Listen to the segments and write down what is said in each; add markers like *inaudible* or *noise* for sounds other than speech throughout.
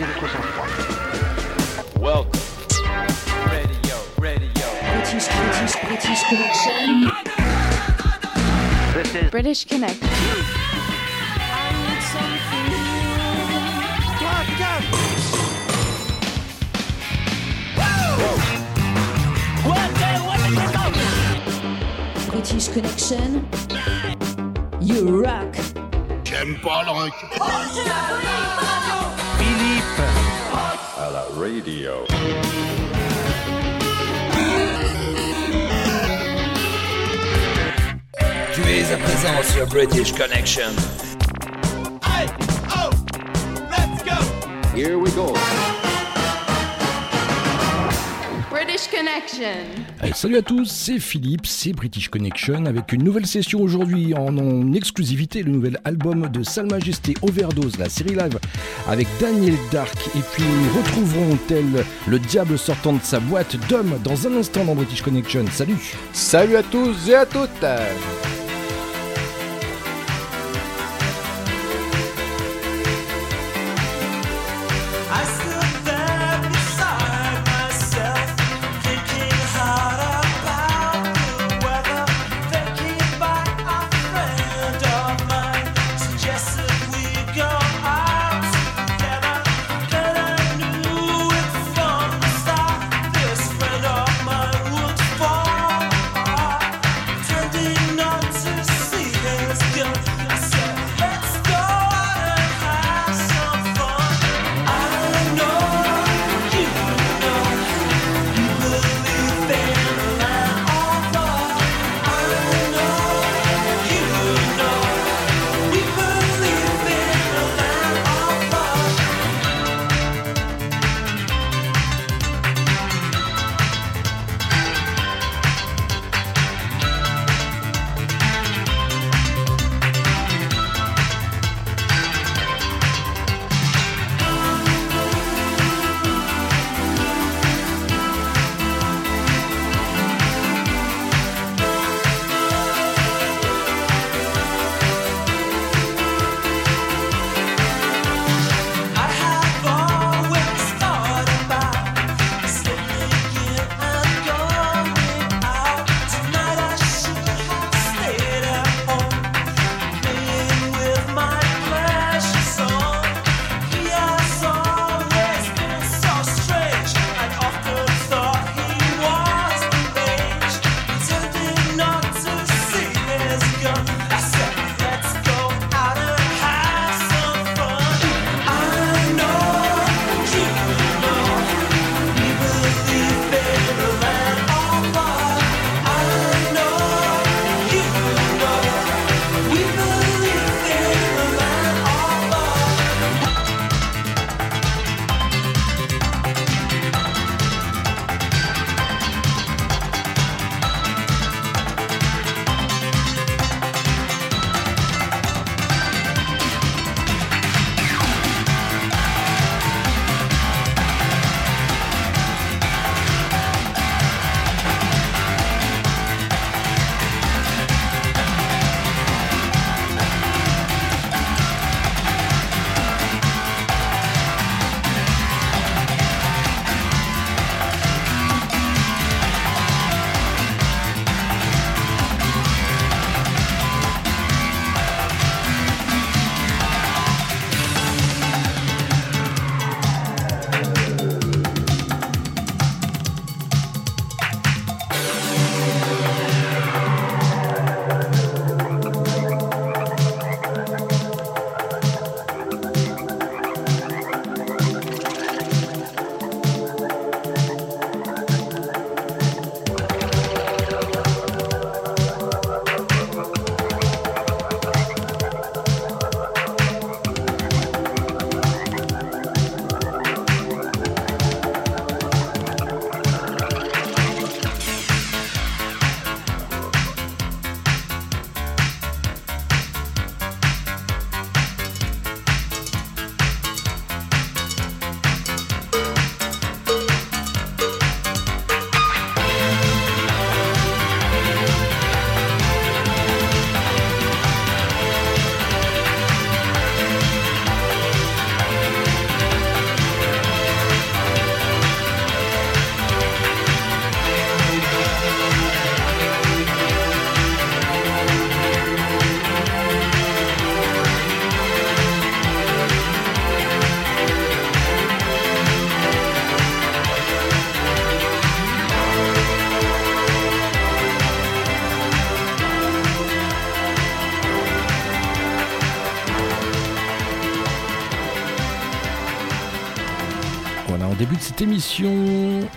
Gardez votre sang-froid. Welcome. Radio, radio. British, British, British Connection. This is British Connect. British Connection. You rock. Tu es à présent sur British Connection. British Connection. Allez, salut à tous, c'est Philippe, c'est British Connection avec une nouvelle session aujourd'hui en, en exclusivité, le nouvel album de Sale Majesté Overdose, la série live avec Daniel Dark. Et puis nous retrouverons tel le diable sortant de sa boîte d'homme dans un instant dans British Connection. Salut Salut à tous et à toutes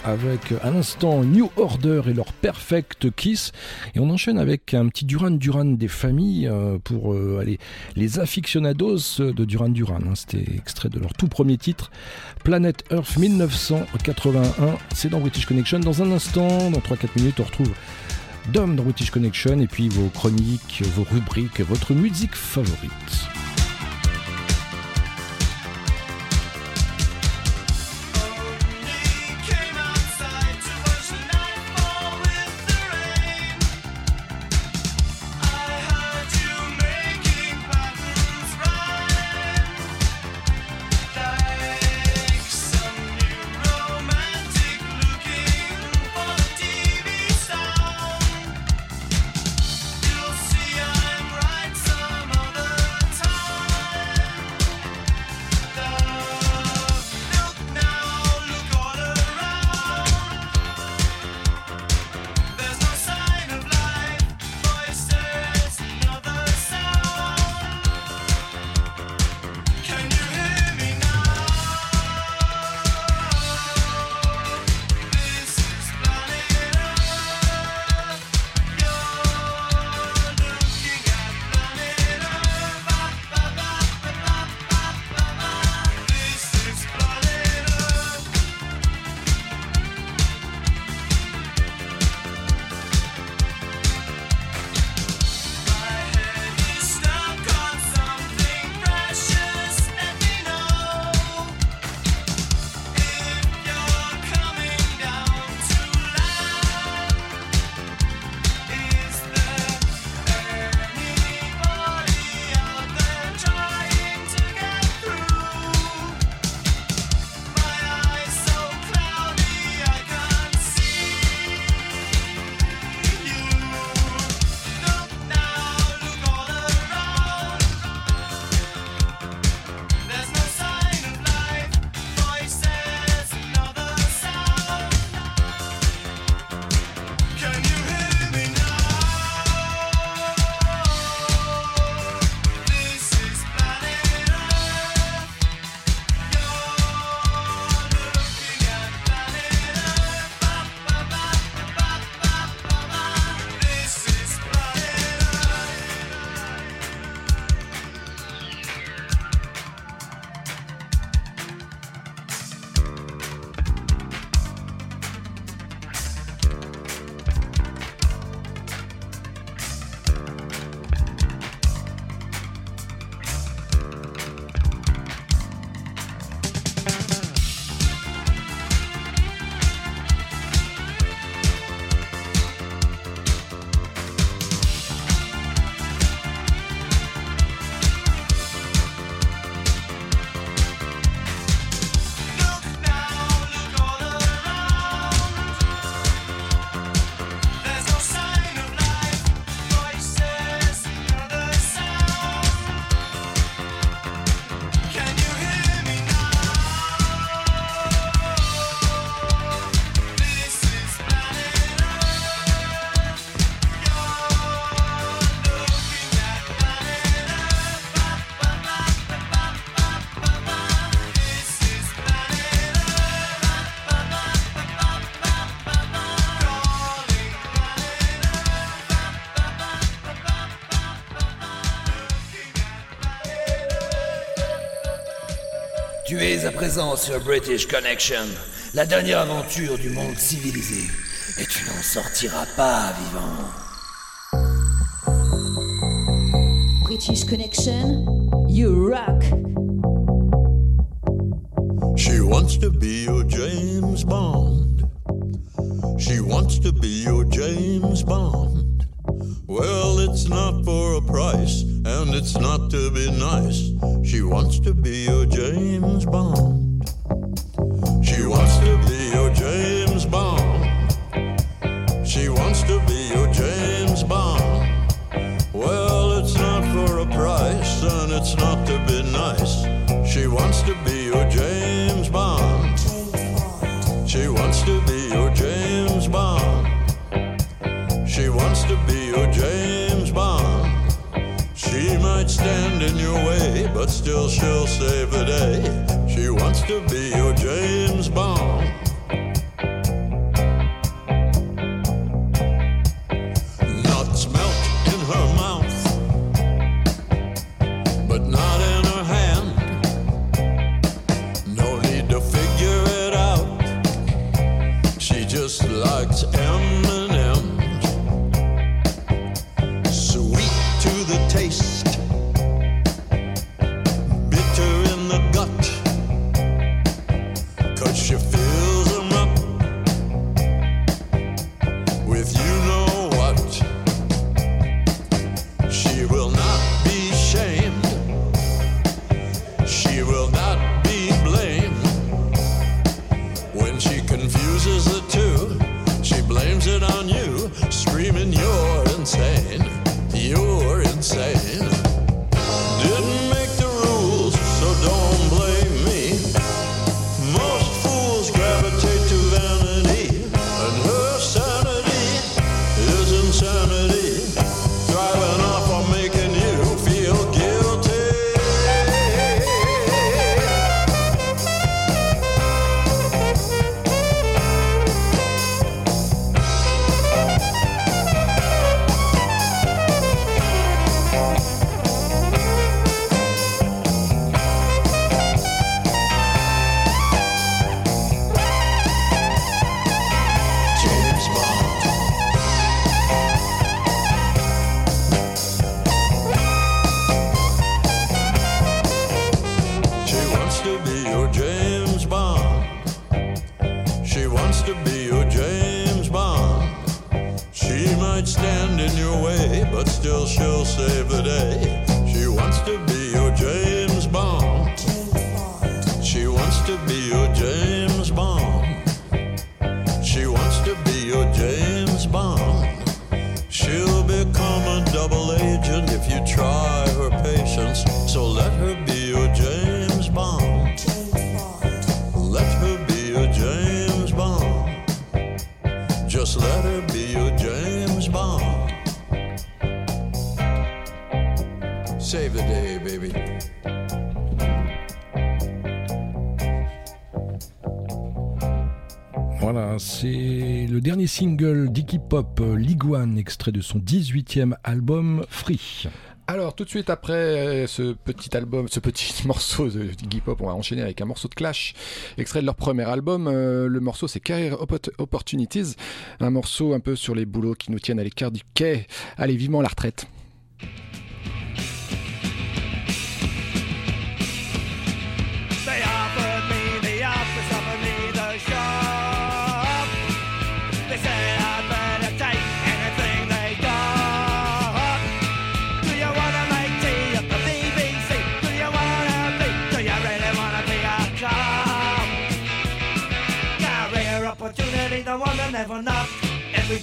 avec à l'instant New Order et leur Perfect Kiss. Et on enchaîne avec un petit Duran Duran des familles euh, pour euh, aller les aficionados de Duran Duran. Hein. C'était extrait de leur tout premier titre, Planet Earth 1981. C'est dans British Connection. Dans un instant, dans 3-4 minutes, on retrouve Dom dans British Connection et puis vos chroniques, vos rubriques, votre musique favorite. présent sur British Connection, la dernière aventure du monde civilisé. Et tu n'en sortiras pas vivant. British Connection, you rock! Single d'Iggy Pop, euh, Liguan, extrait de son 18e album Free. Alors tout de suite après euh, ce petit *laughs* morceau de Pop, on va enchaîner avec un morceau de Clash, extrait de leur premier album. Euh, le morceau c'est Career Oppor- Opportunities, un morceau un peu sur les boulots qui nous tiennent à l'écart du quai. Allez, vivement la retraite.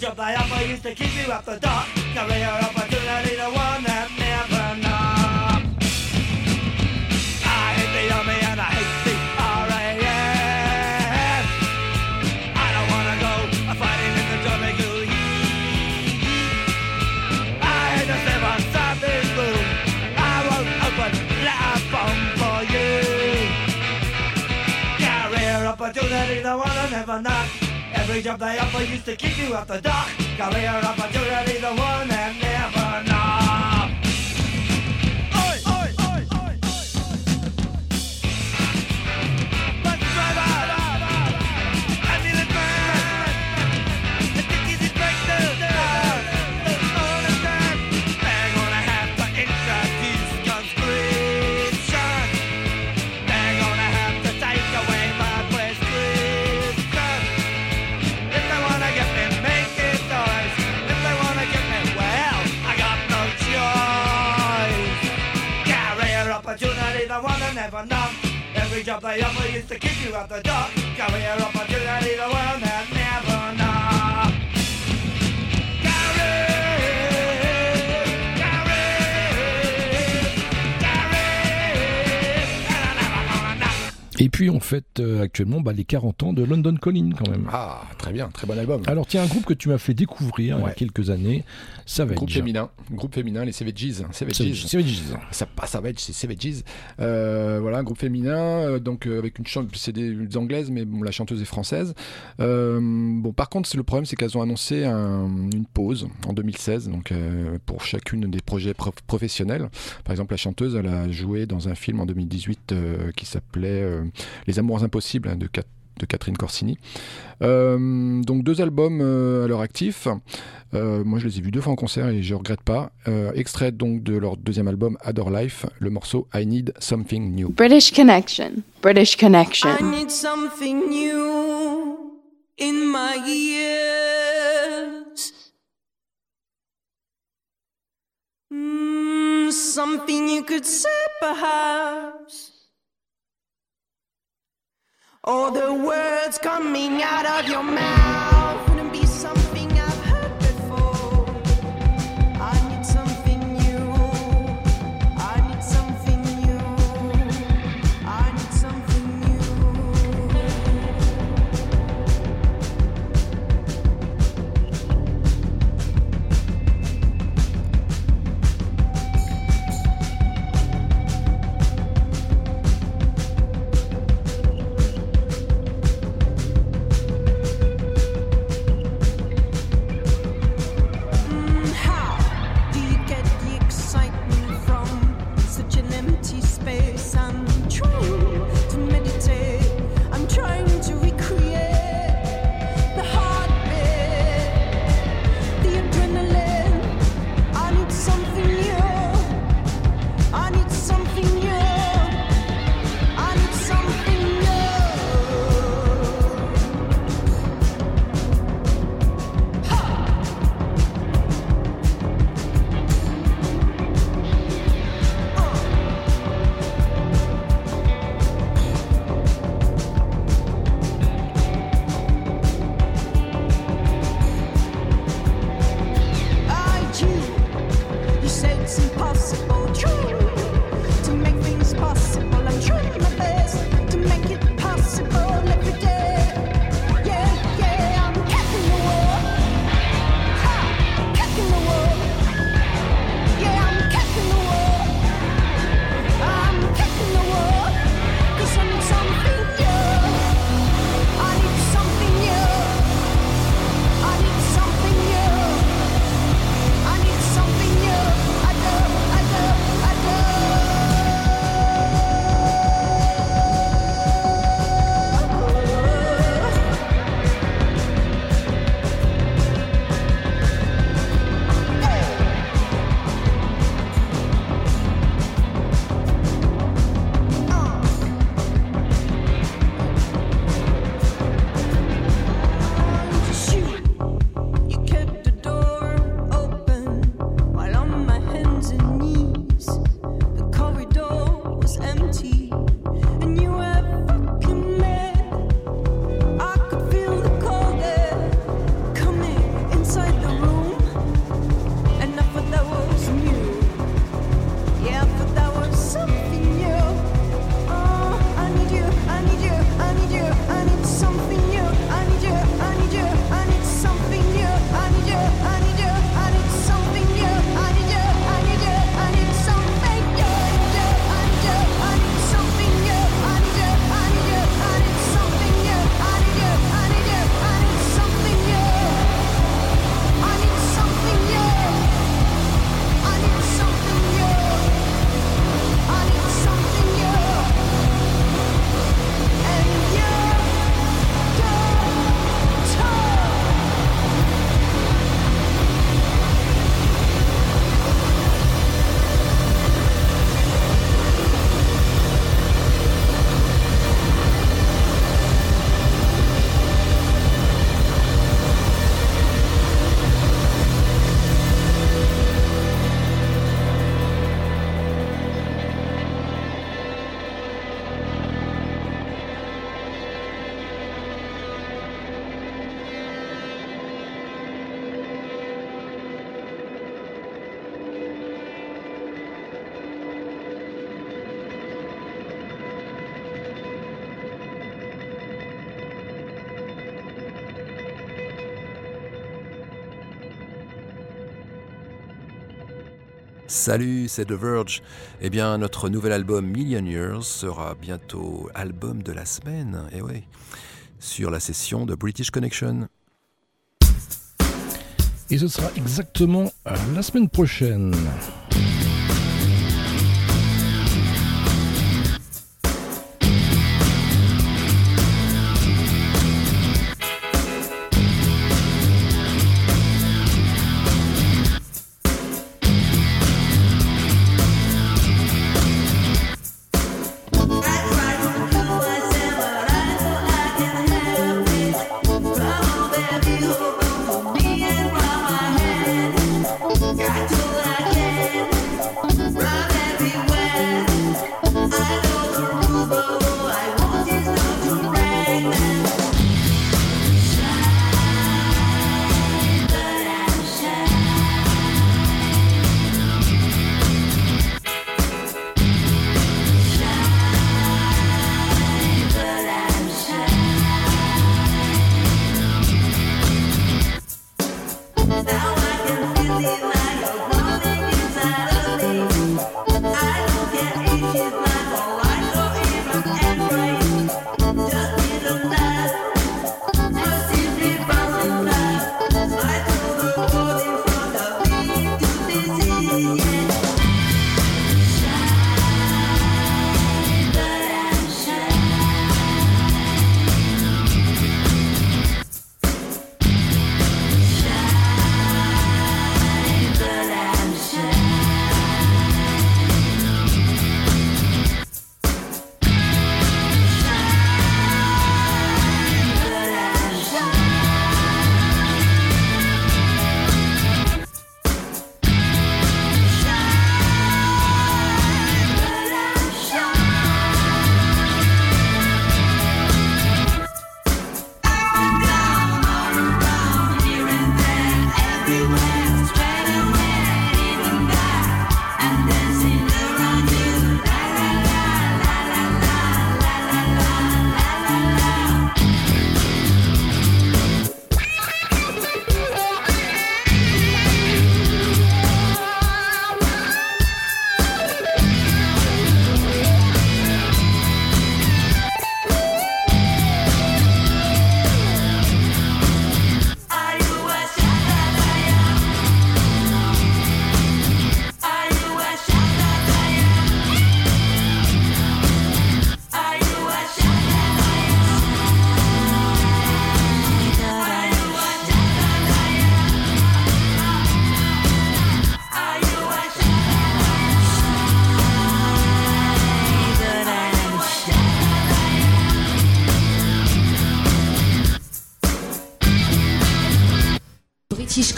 Job they offer used to keep you up the dock. Career opportunity, the one that Every job they offer used to keep you off the dock. Career opportunity, the one that never knock. Job they offer used to kick you out the door. Career opportunity, the one that puis on fête euh, actuellement bah, les 40 ans de London Calling quand même. Ah, très bien, très bon album. Alors tiens, un groupe que tu m'as fait découvrir il y a quelques années, Savage. Groupe féminin, groupe féminin, les Savages. Savage, Savages. Savages. Ça pas Savage, c'est Savages. Euh, voilà, un groupe féminin, euh, donc euh, avec une chanteuse, c'est des, des anglaises, mais bon, la chanteuse est française. Bon, par contre, c'est le problème, c'est qu'elles ont annoncé un- une pause en 2016, donc pour chacune des projets prof- professionnels. Par exemple, la chanteuse, elle a joué dans un film en 2018 euh, qui s'appelait euh, les Amours Impossibles hein, de, Catherine Corsini. Euh, donc deux albums euh, à leur actif. Euh, moi je les ai vus deux fois en concert et je regrette pas. extrait donc de leur deuxième album Adore Life, le morceau I Need Something New. British Connection. British Connection. I need something new in my ears. Hmm, something you could say, perhaps. All the words coming out of your mouth. Salut, c'est The Verge. Eh bien, notre nouvel album Million Years sera bientôt album de la semaine, eh et oui, sur la session de British Connection. Et ce sera exactement euh, la semaine prochaine.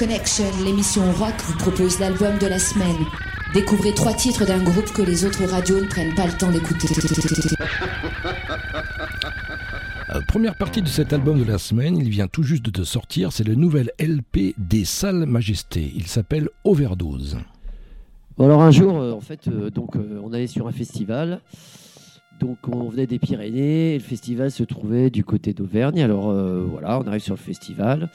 L'émission rock vous propose l'album de la semaine. Découvrez trois titres d'un groupe que les autres radios ne prennent pas le temps d'écouter. Euh, première partie de cet album de la semaine, il vient tout juste de sortir, c'est le nouvel LP des Salles Majestés. Il s'appelle Overdose. Bon, alors un jour, euh, en fait, euh, donc on allait sur un festival. Donc on venait des Pyrénées et le festival se trouvait du côté d'Auvergne. Alors euh, voilà, on arrive sur le festival,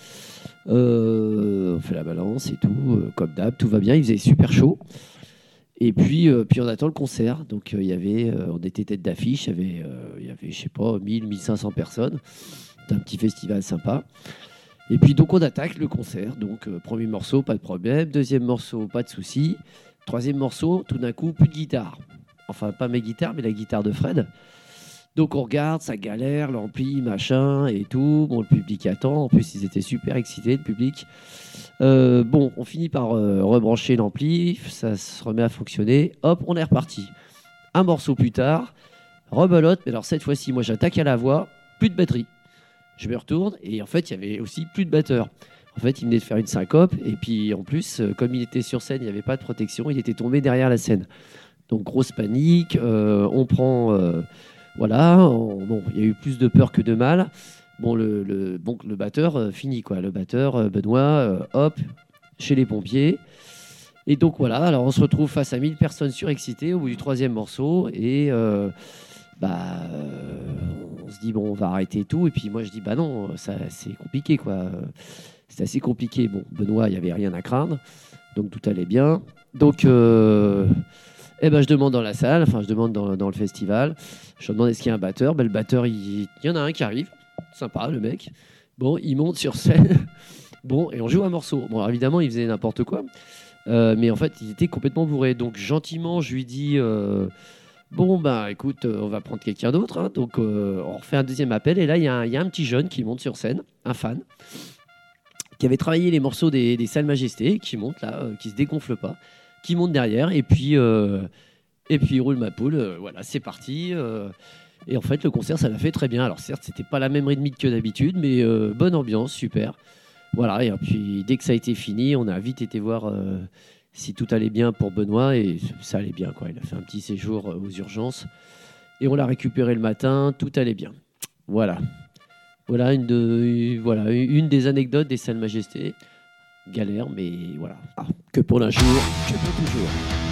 on fait la balance et tout, euh, comme d'hab, tout va bien. Il faisait super chaud. Et puis, euh, puis on attend le concert. Donc euh, il y avait, euh, on était tête d'affiche, il y avait, euh, je sais pas, 1000, 1500 personnes. C'était un petit festival sympa. Et puis donc on attaque le concert. Donc euh, premier morceau, pas de problème. Deuxième morceau, pas de souci. Troisième morceau, tout d'un coup, plus de guitare. Enfin, pas mes guitares, mais la guitare de Fred. Donc on regarde, ça galère, l'ampli, machin et tout. Bon, le public attend. En plus, ils étaient super excités, le public. Euh, bon, on finit par euh, rebrancher l'ampli, ça se remet à fonctionner. Hop, on est reparti. Un morceau plus tard, rebelote, mais alors cette fois-ci, moi j'attaque à la voix, plus de batterie. Je me retourne et en fait, il y avait aussi plus de batteur. En fait, il venait de faire une syncope et puis en plus, euh, comme il était sur scène, il n'y avait pas de protection, il était tombé derrière la scène. Donc grosse panique, on prend, voilà, on- bon, il y a eu plus de peur que de mal. Bon, le, le, bon, le batteur euh, finit quoi, le batteur euh, Benoît, euh, hop, chez les pompiers. Et donc voilà, alors on se retrouve face à 1000 personnes surexcitées au bout du troisième morceau et euh, bah on se dit bon on va arrêter tout. Et puis moi je dis bah non ça c'est compliqué quoi. C'est assez compliqué. Bon Benoît il y avait rien à craindre. Donc tout allait bien. Donc euh, eh ben je demande dans la salle enfin je demande dans, dans le festival je demande est-ce qu'il y a un batteur? Ben, le batteur il, y en a un qui arrive sympa le mec bon il monte sur scène *laughs* bon et on joue un morceau bon alors, évidemment il faisait n'importe quoi euh, mais en fait, il était complètement bourré. Donc, gentiment, je lui dis euh, Bon, bah écoute, euh, on va prendre quelqu'un d'autre. hein. Donc, on refait un deuxième appel. Et là, il y, a un- il y a un petit jeune qui monte sur scène, un fan, qui avait travaillé les morceaux des, des Salles Majestés, qui monte là, qui se dégonfle pas, qui monte derrière. Et puis, euh, et puis roule ma poule. euh, voilà, c'est parti. euh, et en fait, le concert, ça l'a fait très bien. Alors, certes, c'était pas la même rythmique que d'habitude, mais bonne ambiance, super. Voilà, et puis dès que ça a été fini, on a vite été voir si tout allait bien pour Benoît, et ça allait bien, quoi. Il a fait un petit séjour aux urgences, et on l'a récupéré le matin, tout allait bien. Voilà. Voilà une, de, voilà une des anecdotes des Salles Majestés. Galère, mais voilà. Ah, que pour l'un jour, que pour toujours.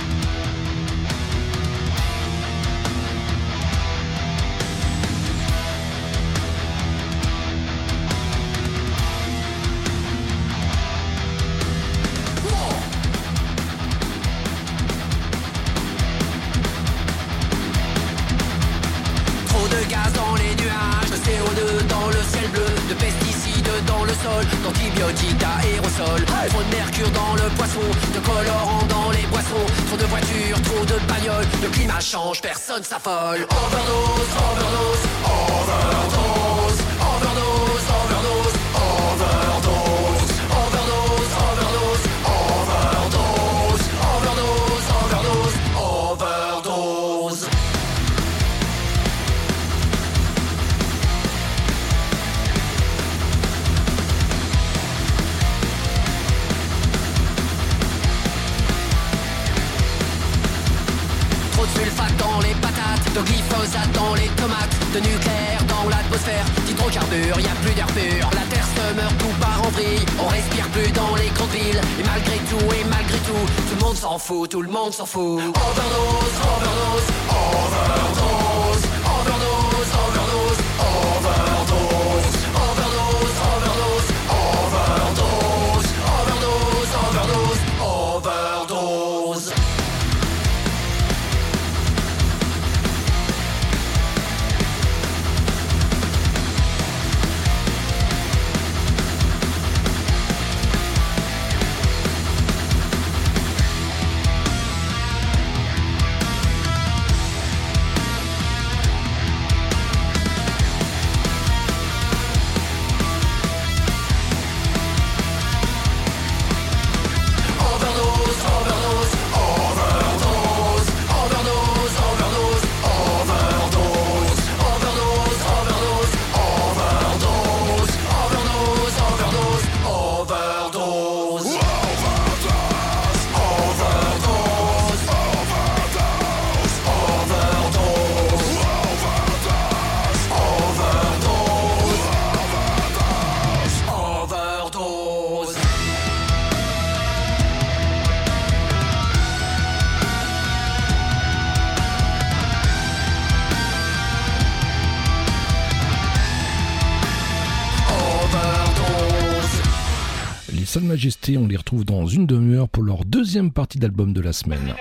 Majesté. On les retrouve dans une demi-heure pour leur deuxième partie d'album de la semaine.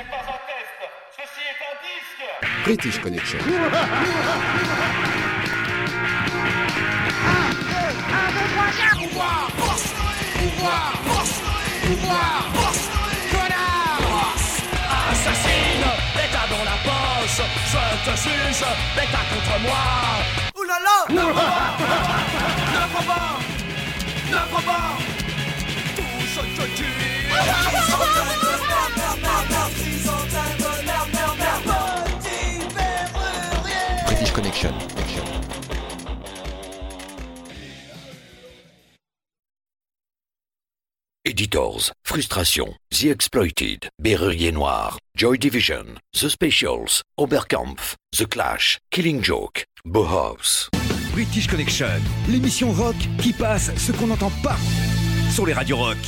British Connection. Assassine, l'état dans la poche, je te juge, l'état contre moi. Ouh là là *laughs* Frustration, The Exploited, Berrurier Noir, Joy Division, The Specials, Oberkampf, The Clash, Killing Joke, Bauhaus. British Connection, l'émission rock qui passe ce qu'on n'entend pas sur les radios rock.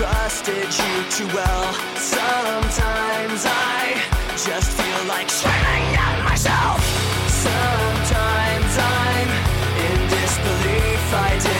Trusted you too well. Sometimes I just feel like screaming at myself. Sometimes I'm in disbelief I didn't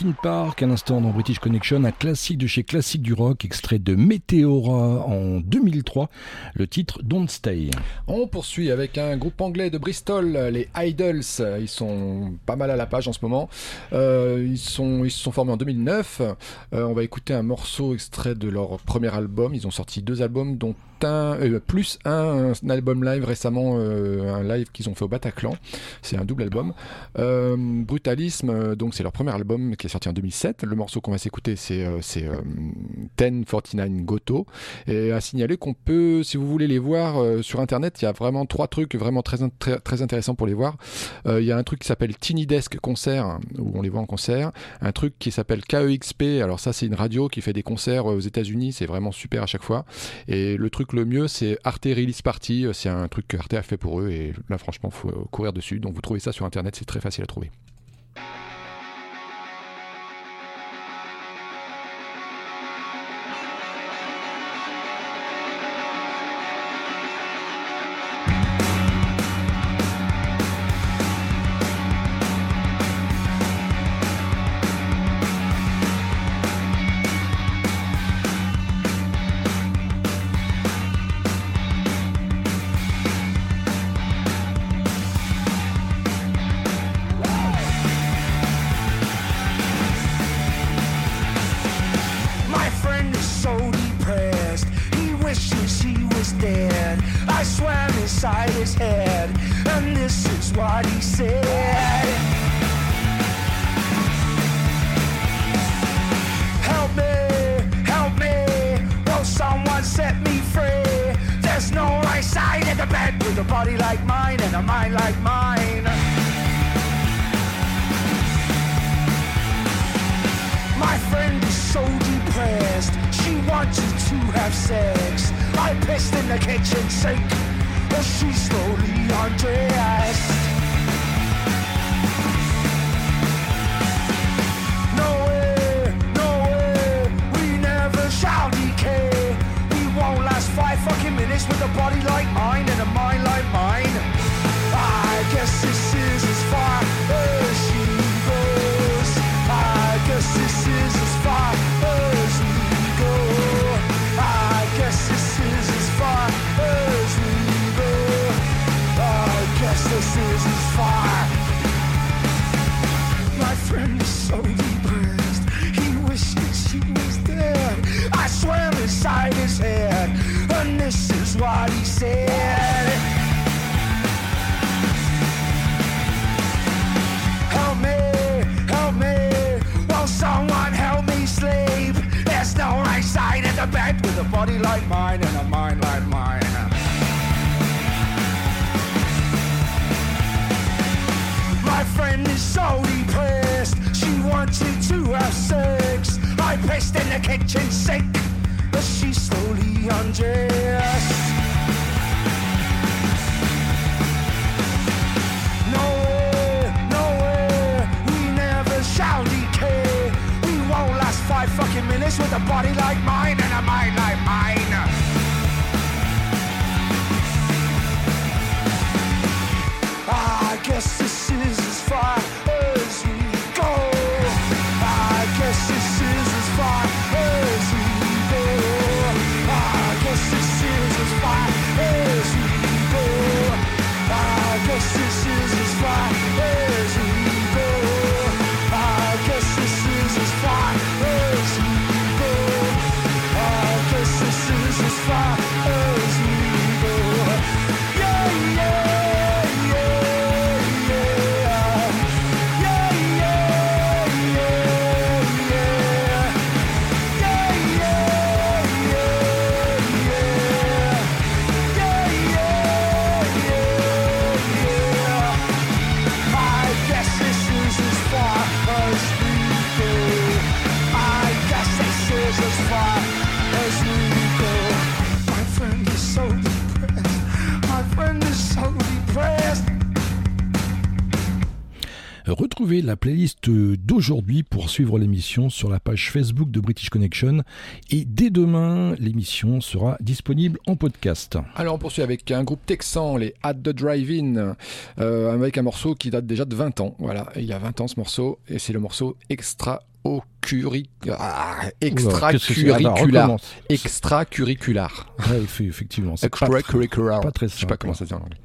Linkin Park, à l'instant dans British Connection, un classique de chez Classique du Rock, extrait de Meteora en 2003, le titre Don't Stay. On poursuit avec un groupe anglais de Bristol, les Idols. Ils sont pas mal à la page en ce moment. Euh, ils, sont, ils se sont formés en 2009. Euh, on va écouter un morceau extrait de leur premier album. Ils ont sorti deux albums, dont euh, plus un, album live récemment, euh, un live qu'ils ont fait au Bataclan. C'est un double album. Euh, Brutalisme, donc c'est leur premier album qui est sorti en 2007. Le morceau qu'on va s'écouter, c'est euh, c'est, euh, 1049 Goto. Et à signaler qu'on peut, si vous voulez les voir sur internet, il y a vraiment trois trucs vraiment très, très, intéressants pour les voir. Il y a un truc qui s'appelle Tiny Desk Concert, où on les voit en concert. Un truc qui s'appelle KEXP, alors ça c'est une radio qui fait des concerts aux États-Unis, c'est vraiment super à chaque fois. Et le truc truc le mieux, c'est Arte Release Party. Euh, c'est un truc que Arte a fait pour eux et là, franchement, faut euh, courir dessus. Donc, vous trouvez ça sur internet, c'est très facile à trouver. la playlist euh, d'aujourd'hui pour suivre l'émission sur la page Facebook de British Connection. Et dès demain, l'émission sera disponible en podcast. Alors on poursuit avec un groupe texan, les At the Drive-In, euh, avec un morceau qui date déjà de 20 ans. Voilà, il y a 20 ans ce morceau, et c'est le morceau Extra au curic... ah, extracurriculaire. Extracurriculaire. Ouais, effectivement. Extracurriculaire. Pas, très, pas Je sais pas comment ça se dit en anglais.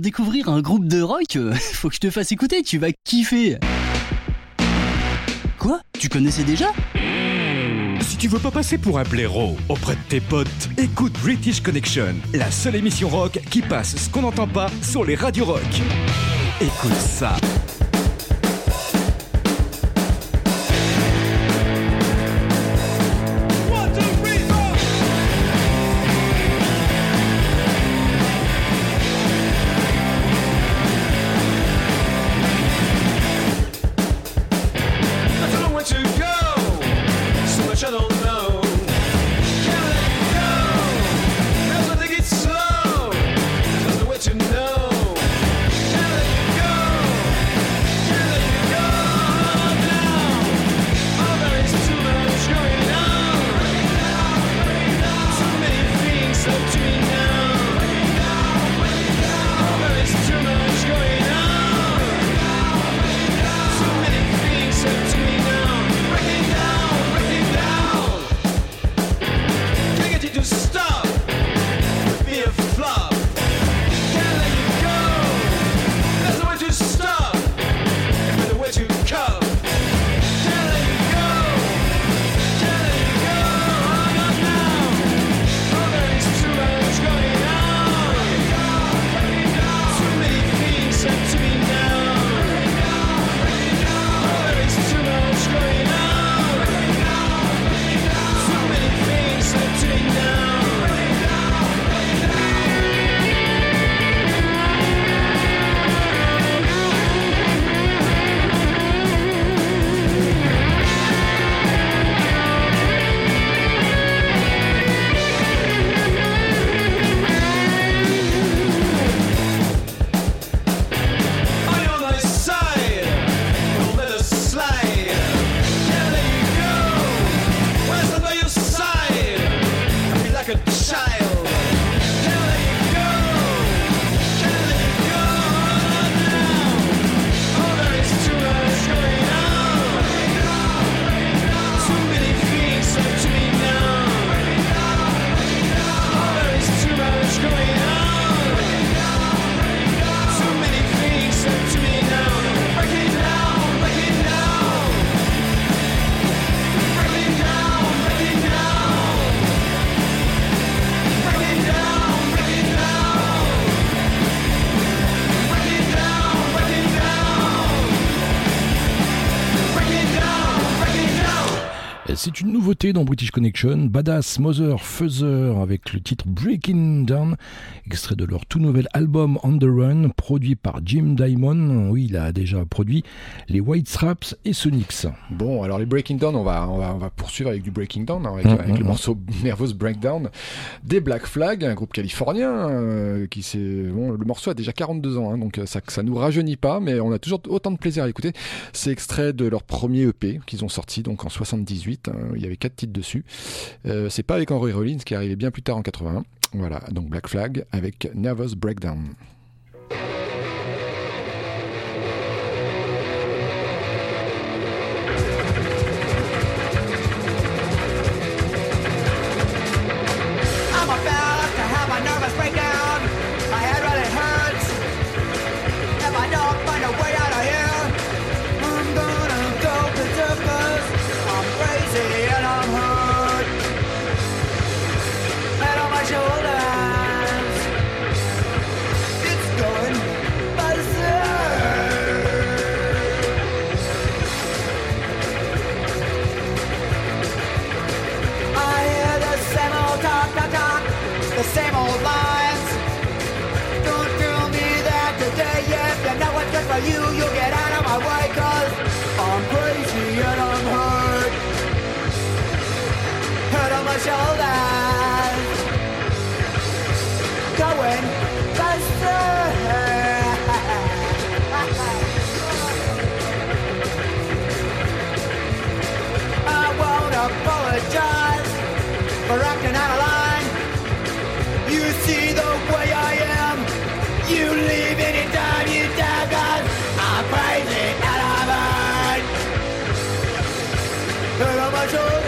Découvrir un groupe de rock. euh, *laughs* Faut que je te fasse écouter, tu vas kiffer. Quoi? Tu connaissais déjà? Si tu veux pas passer pour un blaireau auprès de tes potes, écoute British Connection, la seule émission rock qui passe ce qu'on n'entend pas sur les radios rock. Écoute ça. Dans British Connection, Badass Mother Fuzzer avec le titre Breaking Down, extrait de leur tout nouvel album On the Run, produit par Jim Diamond. Oui, il a déjà produit les White Straps et Sonics. Bon, alors les Breaking Down, on va, on va, on va poursuivre avec du Breaking Down, hein, avec, Mhm, avec le mhm. morceau Nervous Breakdown des Black Flag, un groupe californien euh, qui s'est. Bon, le morceau a déjà 42 ans, hein, donc ça, ça nous rajeunit pas, mais on a toujours autant de plaisir à l'écouter. C'est extrait de leur premier EP qu'ils ont sorti donc en 78. hein, il y avait quatre titres dessus. Euh, c'est pas avec Henry Rollins qui est arrivé bien plus tard en 81. Voilà, donc Black Flag avec Nervous Breakdown. Way I am. You leave anytime you cause I'm crazy and I'm hurt. Head on my shoulders.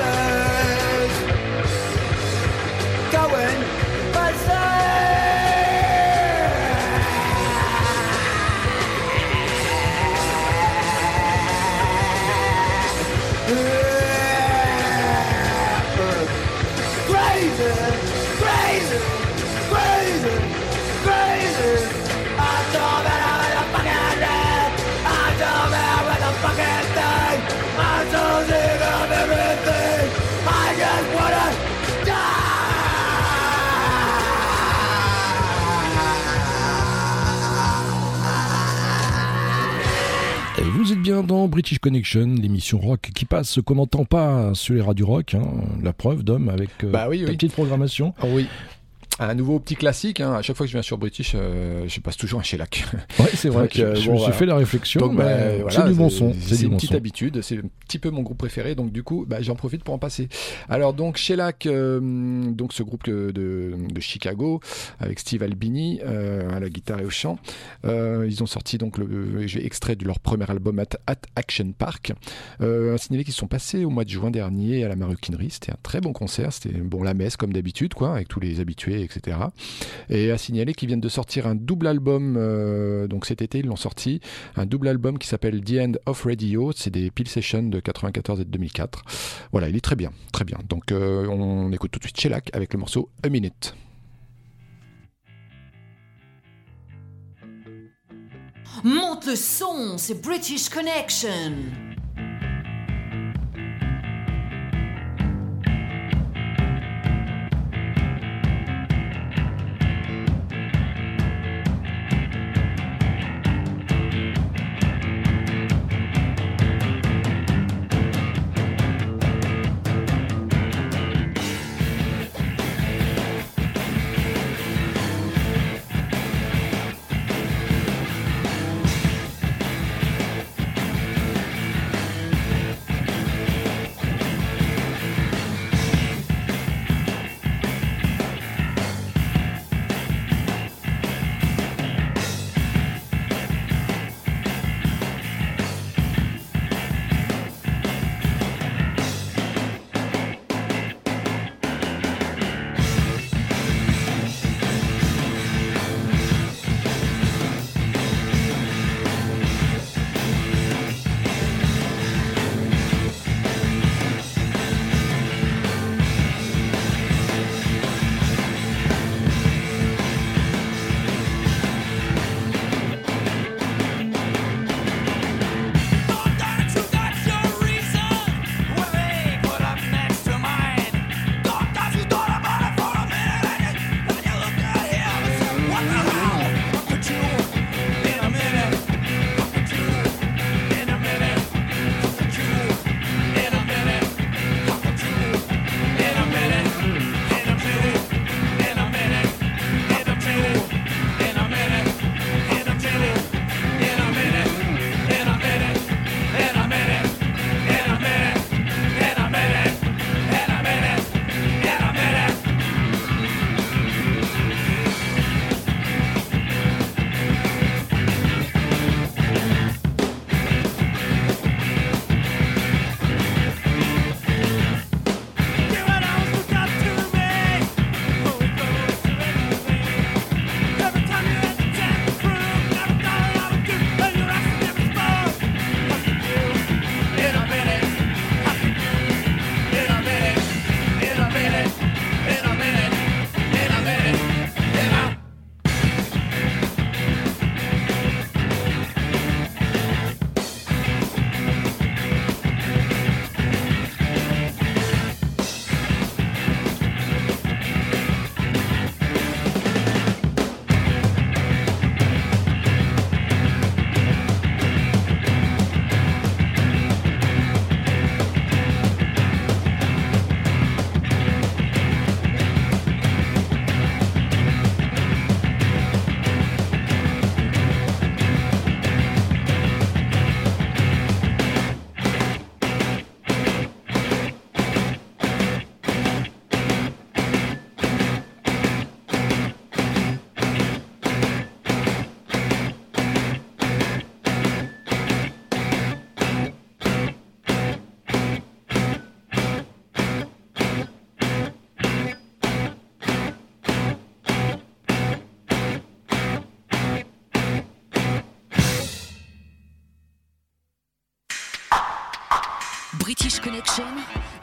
Dans British Connection, l'émission rock qui passe n'entend pas sur les radios rock. hein. La preuve, Dom, avec euh, Bah oui, ta oui. petite programmation. Ah oui. Un nouveau petit classique. hein. À chaque fois que je viens sur British, euh, je passe toujours un shellac. Ouais, c'est vrai *laughs* que je me suis fait la réflexion, Donc, bah, voilà, c'est du bon son, c'est une bon petite son. habitude. C'est un petit peu mon groupe préféré. Donc du coup, bah, j'en profite pour en passer. Alors donc shellac, euh, donc ce groupe de, de Chicago avec Steve Albini euh, à la guitare et au chant. Euh, ils ont sorti donc le j'ai extrait de leur premier album At, At Action Park. Euh, à signaler qu'ils sont passés au mois de juin dernier à la Maroquinerie. C'était un très bon concert. C'était bon la messe comme d'habitude, quoi, avec tous les habitués, etc. Et à signaler qu'ils viennent de sortir un double album. euh, donc cet été, ils l'ont sorti. Un double album qui s'appelle The End of Radio. C'est des Peel Sessions de 94 et de 2004. Voilà, il est très bien, très bien. Donc euh, on écoute tout de suite Shellac avec le morceau A Minute. Monte le son, c'est British Connection.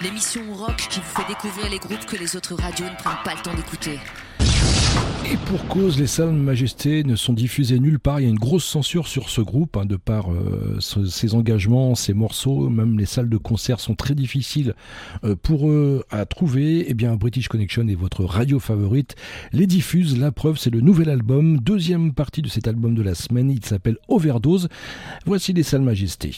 L'émission rock qui vous fait découvrir les groupes que les autres radios ne prennent pas le temps d'écouter. Et pour cause, les salles Majesté ne sont diffusées nulle part. Il y a une grosse censure sur ce groupe, hein, de par euh, ses engagements, ses morceaux. Même les salles de concert sont très difficiles euh, pour eux à trouver. Eh bien, British Connection est votre radio favorite. Les diffuse. La preuve, c'est le nouvel album, deuxième partie de cet album de la semaine. Il s'appelle Overdose. Voici les salles Majesté.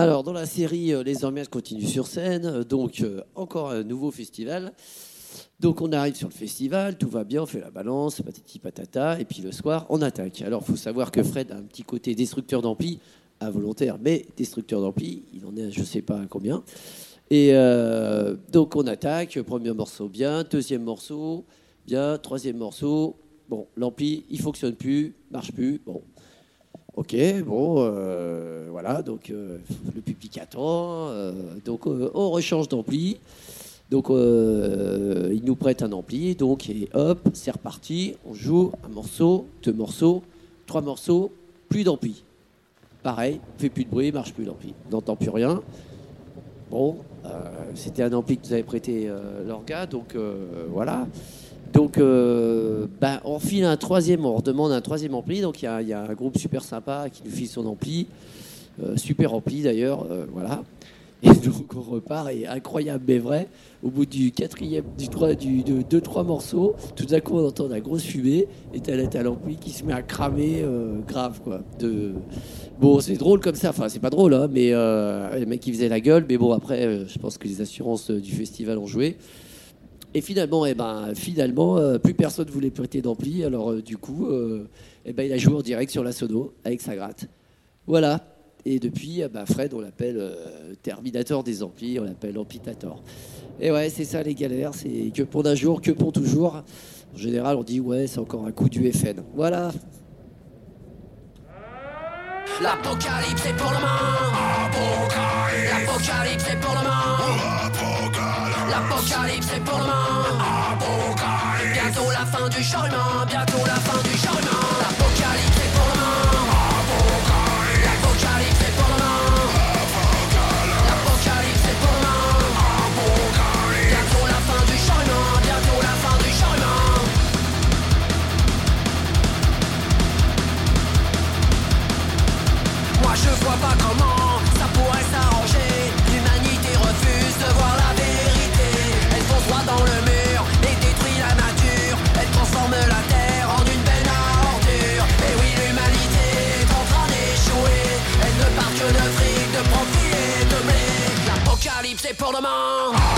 Alors, dans la série euh, Les Ambiances continuent sur scène, euh, donc euh, encore un nouveau festival. Donc, on arrive sur le festival, tout va bien, on fait la balance, patati patata, et puis le soir, on attaque. Alors, il faut savoir que Fred a un petit côté destructeur d'ampli, involontaire, mais destructeur d'ampli, il en est à je sais pas combien. Et donc, on attaque, premier morceau bien, deuxième morceau bien, troisième morceau, bon, l'ampli, il fonctionne plus, marche plus, bon. Ok, bon, euh, voilà, donc euh, le public attend, euh, donc on rechange d'ampli, donc il nous prête un ampli, donc et hop, c'est reparti, on joue un morceau, deux morceaux, trois morceaux, plus d'ampli. Pareil, fait plus de bruit, marche plus l'ampli, n'entend plus rien. Bon, c'était un ampli que nous avait prêté l'orga, donc voilà. Donc, euh, ben, on file un troisième, on redemande un troisième ampli. Donc, il y, a- un groupe super sympa qui nous file son ampli, euh, super ampli d'ailleurs, euh, voilà. *laughs* Et donc, on repart, et incroyable mais vrai, au bout du quatrième, du, trois, du de deux, trois morceaux, tout d'un coup, on entend la grosse fumée, et t'as l'ampli qui se met à cramer grave, quoi. De... Bon, c'est drôle comme ça, enfin, c'est pas drôle, hein, mais les mecs qui faisaient la gueule, mais bon, après, je pense que les assurances du festival ont joué. Et finalement, eh ben, finalement euh, plus personne voulait prêter d'ampli. Alors, euh, du coup, euh, eh ben, il a joué en direct sur la sono avec sa gratte. Voilà. Et depuis, eh ben, Fred, on l'appelle Terminator des amplis, on l'appelle Ampitator. Et ouais, c'est ça les galères. C'est que pour d'un jour, que pour toujours. En général, on dit ouais, c'est encore un coup du FN. Voilà. L'apocalypse est pour demain. L'apocalypse est pour demain. L'apocalypse est pour demain. Bientôt la fin du humain. Bientôt la fin du genre L'apocalypse est pour demain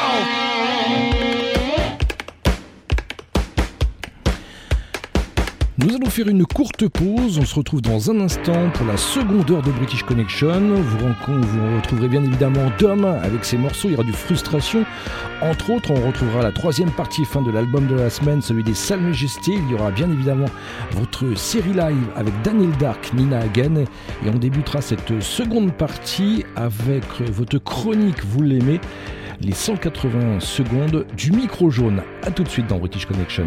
Allons faire une courte pause. On se retrouve dans un instant pour la seconde heure de British Connection. Vous, vous retrouverez bien évidemment Dom avec ses morceaux. Il y aura du frustration. Entre autres, on retrouvera la troisième partie fin de l'album de la semaine, celui des Salles Majestés. Il y aura bien évidemment votre série live avec Daniel Dark, Nina Hagen. Et on débutera cette seconde partie avec votre chronique, vous l'aimez, les 180 secondes du micro jaune. A tout de suite dans British Connection.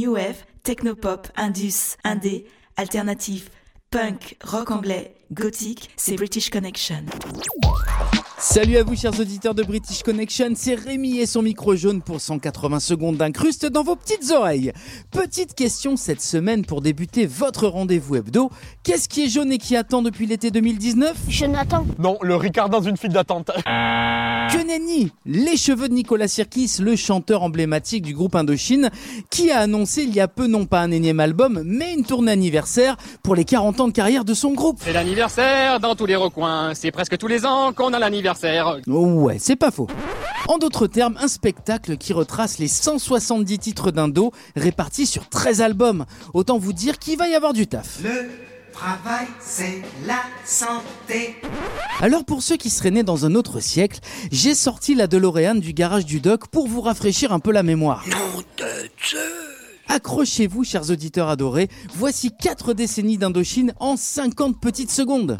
New wave, technopop, indus, indé, alternatif, punk, rock anglais, gothique, c'est British Connection. Salut à vous chers auditeurs de British Connection, c'est Rémi et son micro jaune pour 180 secondes d'incruste dans vos petites oreilles. Petite question cette semaine pour débuter votre rendez-vous hebdo. Qu'est-ce qui est jaune et qui attend depuis l'été 2019 Jonathan. Non, le Ricard dans une file d'attente. Que nenni Les cheveux de Nicolas Sirkis, le chanteur emblématique du groupe Indochine, qui a annoncé il y a peu non pas un énième album, mais une tournée anniversaire pour les 40 ans de carrière de son groupe. C'est l'anniversaire dans tous les recoins. C'est presque tous les ans qu'on a l'anniversaire. Ouais, c'est pas faux. En d'autres termes, un spectacle qui retrace les 170 titres d'Indo répartis sur 13 albums. Autant vous dire qu'il va y avoir du taf. Le travail, c'est la santé. Alors pour ceux qui seraient nés dans un autre siècle, j'ai sorti la DeLorean du garage du doc pour vous rafraîchir un peu la mémoire. Accrochez-vous, chers auditeurs adorés, voici 4 décennies d'Indochine en 50 petites secondes.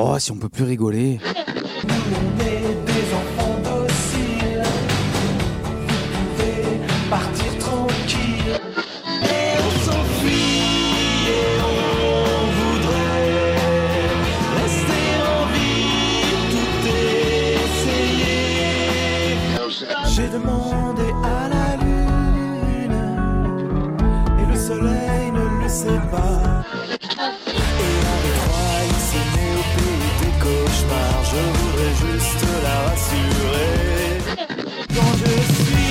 Oh, si on peut plus rigoler. J'ai demandé à la lune et le soleil ne le sait pas. Je voudrais juste la rassurer. Quand je suis.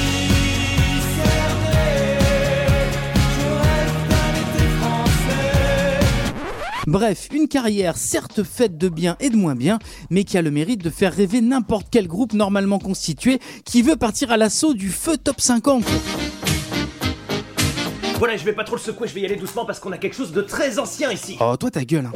Bref, une carrière certes faite de bien et de moins bien, mais qui a le mérite de faire rêver n'importe quel groupe normalement constitué qui veut partir à l'assaut du feu top 50. Voilà, je vais pas trop le secouer, je vais y aller doucement parce qu'on a quelque chose de très ancien ici. Oh, toi ta gueule. hein.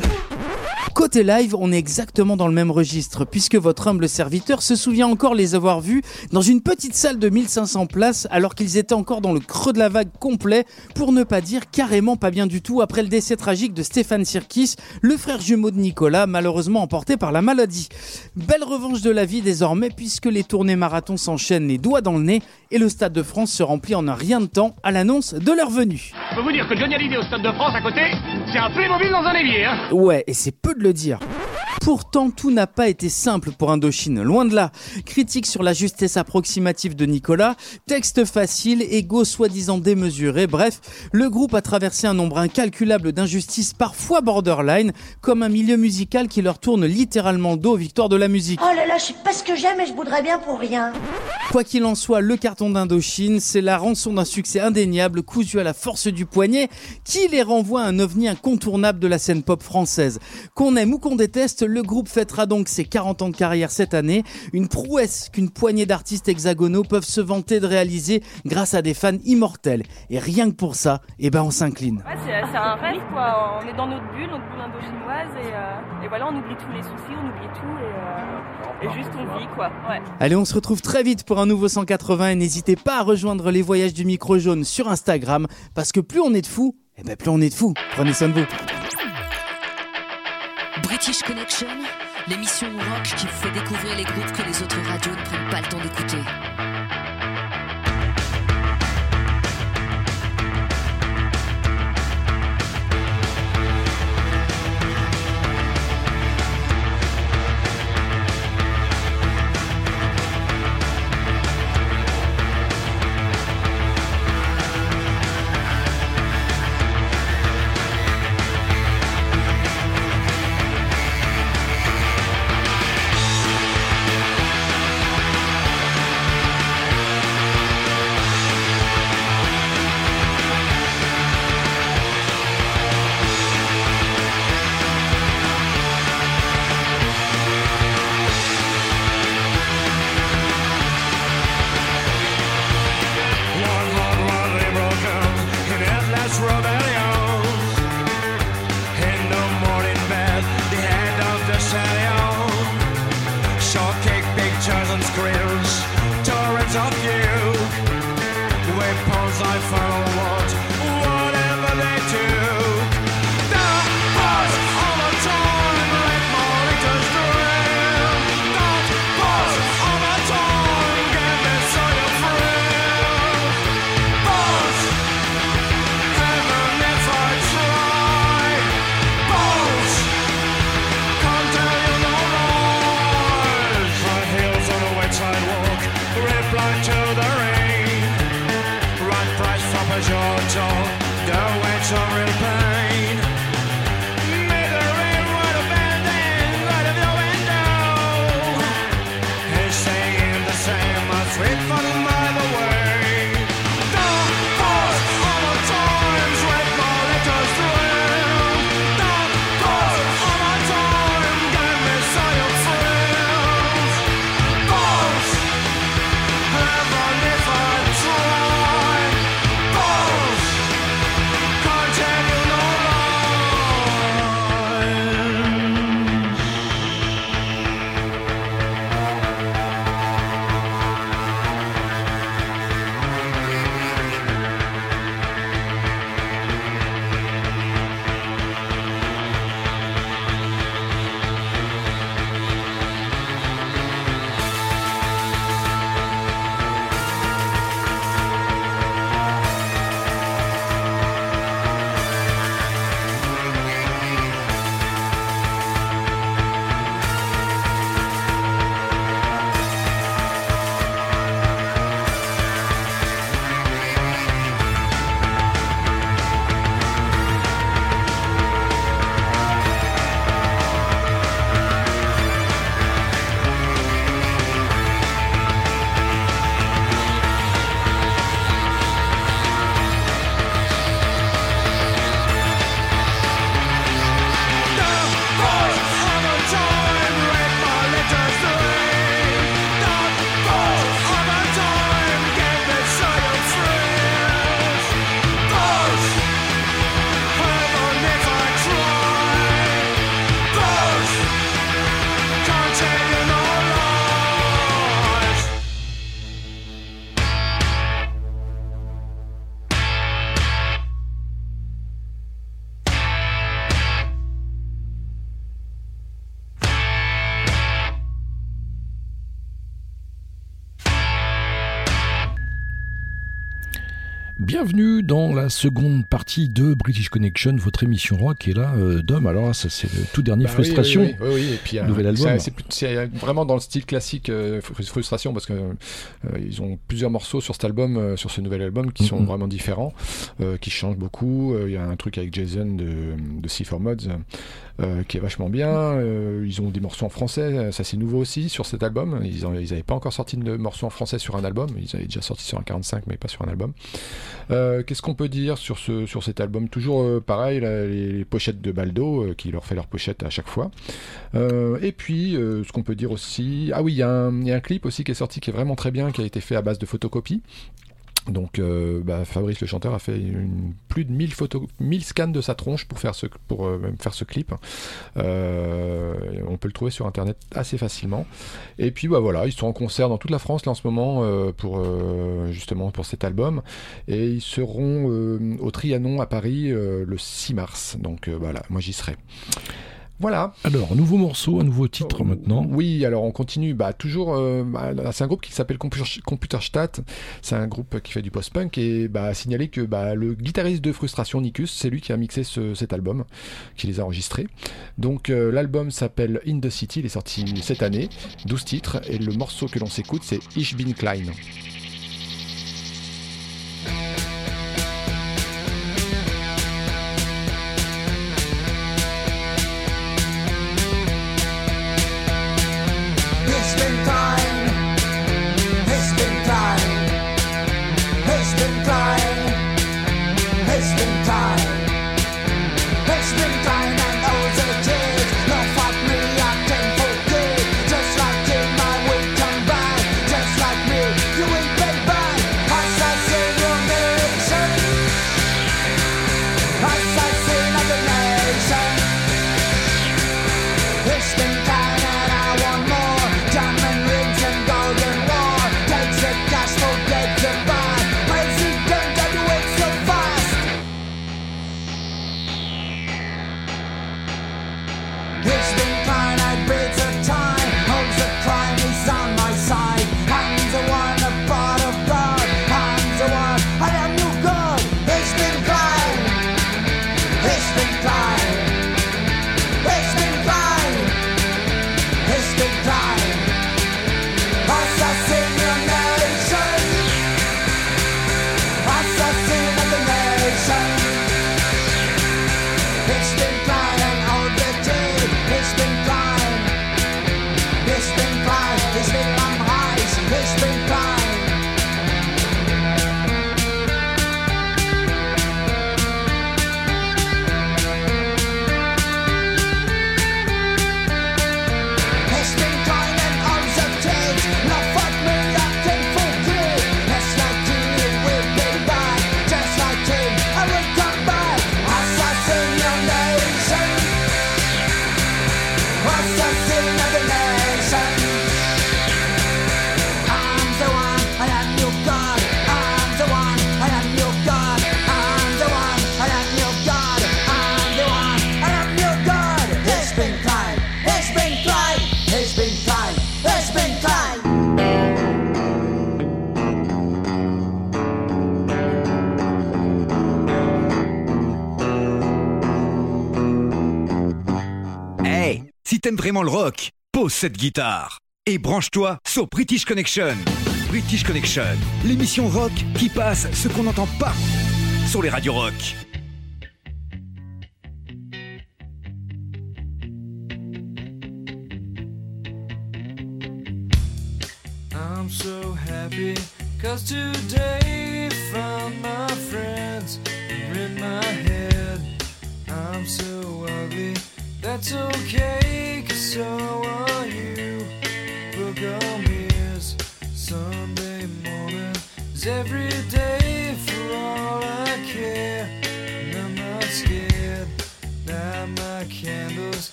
Côté live, on est exactement dans le même registre, puisque votre humble serviteur se souvient encore les avoir vus dans une petite salle de 1500 places, alors qu'ils étaient encore dans le creux de la vague complet, pour ne pas dire carrément pas bien du tout après le décès tragique de Stéphane Sirkis, le frère jumeau de Nicolas, malheureusement emporté par la maladie. Belle revanche de la vie désormais, puisque les tournées marathons s'enchaînent les doigts dans le nez, et le Stade de France se remplit en un rien de temps à l'annonce de leur venue. Je peux vous dire que Johnny Hallyday au Stade de France à côté, c'est un Playmobil dans un évier. Hein. Ouais, et c'est peu de le dire. Pourtant, tout n'a pas été simple pour Indochine, loin de là. Critique sur la justesse approximative de Nicolas, texte facile, égo soi-disant démesuré, bref, le groupe a traversé un nombre incalculable d'injustices, parfois borderline, comme un milieu musical qui leur tourne littéralement le dos aux victoires de la musique. Oh là là, je sais pas ce que j'aime et je voudrais bien pour rien. Quoi qu'il en soit, le carton d'Indochine, c'est la rançon d'un succès indéniable cousu à la force du poignet qui les renvoie à un ovni incontournable de la scène pop française. Qu'on aime ou qu'on déteste, le groupe fêtera donc ses 40 ans de carrière cette année, une prouesse qu'une poignée d'artistes hexagonaux peuvent se vanter de réaliser grâce à des fans immortels. Et rien que pour ça, eh ben on s'incline. Ouais, c'est un rêve quoi, on est dans notre bulle, notre bulle indo-chinoise et, euh, et voilà, on oublie tous les soucis, on oublie tout et, euh, et juste on vit quoi. Ouais. Allez, on se retrouve très vite pour un nouveau 180 et n'hésitez pas à rejoindre les voyages du micro jaune sur Instagram parce que plus on est de fous, eh ben plus on est de fous. Prenez soin de vous. British Connection, l'émission rock qui vous fait découvrir les groupes que les autres radios ne prennent pas le temps d'écouter. Seconde partie de British Connection, votre émission rock. Et là, euh, Dom, alors ça c'est le tout dernier Bah Frustration, oui, oui, oui, oui. Et puis, euh, nouvel album. c'est- c'est vraiment dans le style classique euh, Fr- Frustration parce que euh, ils ont plusieurs morceaux sur cet album, euh, sur ce nouvel album qui sont vraiment différents, euh, qui changent beaucoup. Euh, Il y a un truc avec Jason de, de C4 Mods euh, qui est vachement bien. Euh, ils ont des morceaux en français, ça c'est nouveau aussi sur cet album. Ils n'avaient pas encore sorti de morceaux en français sur un album. Ils avaient déjà sorti sur un 45 mais pas sur un album. Euh, Qu'est-ce qu'on peut dire sur, ce, sur cet album? Toujours euh, pareil, les, pochettes de Baldo, euh, qui leur fait leurs pochettes à chaque fois. Euh, et puis, euh, ce qu'on peut dire aussi... Ah oui, il y, y a un clip aussi qui est sorti qui est vraiment très bien, qui a été fait à base de photocopies. Donc euh, bah, Fabrice le chanteur a fait plus de 1000, photos, 1000 scans de sa tronche pour faire ce, pour, euh, faire ce clip. Euh, on peut le trouver sur internet assez facilement. Et puis bah, voilà, ils sont en concert dans toute la France là en ce moment pour justement pour cet album. Et ils seront au Trianon à Paris le 6 mars. Donc voilà, moi j'y serai. Voilà. Alors, nouveau morceau, un nouveau titre maintenant. Oui, alors on continue. Bah, toujours, euh, bah, c'est un groupe qui s'appelle Computer- Computerstadt. C'est un groupe qui fait du post-punk et bah, à signaler que bah, le guitariste de Frustration, Nikus, c'est lui qui a mixé ce- cet album, qui les a enregistrés. Donc euh, l'album s'appelle In the City, il est sorti cette année, 12 titres, et le morceau que l'on s'écoute, c'est Ich bin klein. Le rock, pose cette guitare et branche-toi sur British Connection. British Connection, l'émission rock qui passe ce qu'on n'entend pas sur les radios rock.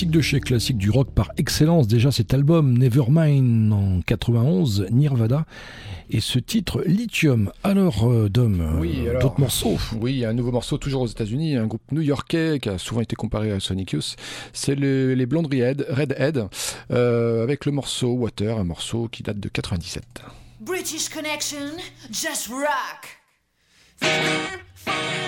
Classique de chez classique du rock par excellence, déjà cet album Nevermind en 91, Nirvana, et ce titre Lithium. Alors, euh, Dom, Oui, euh, alors, d'autres morceaux Oui, un nouveau morceau toujours aux États-Unis, un groupe new-yorkais qui a souvent été comparé à Sonic Youth. C'est le- les Blondes Redhead, euh, avec le morceau Water, un morceau qui date de 97. British Connection, just rock. Then? Why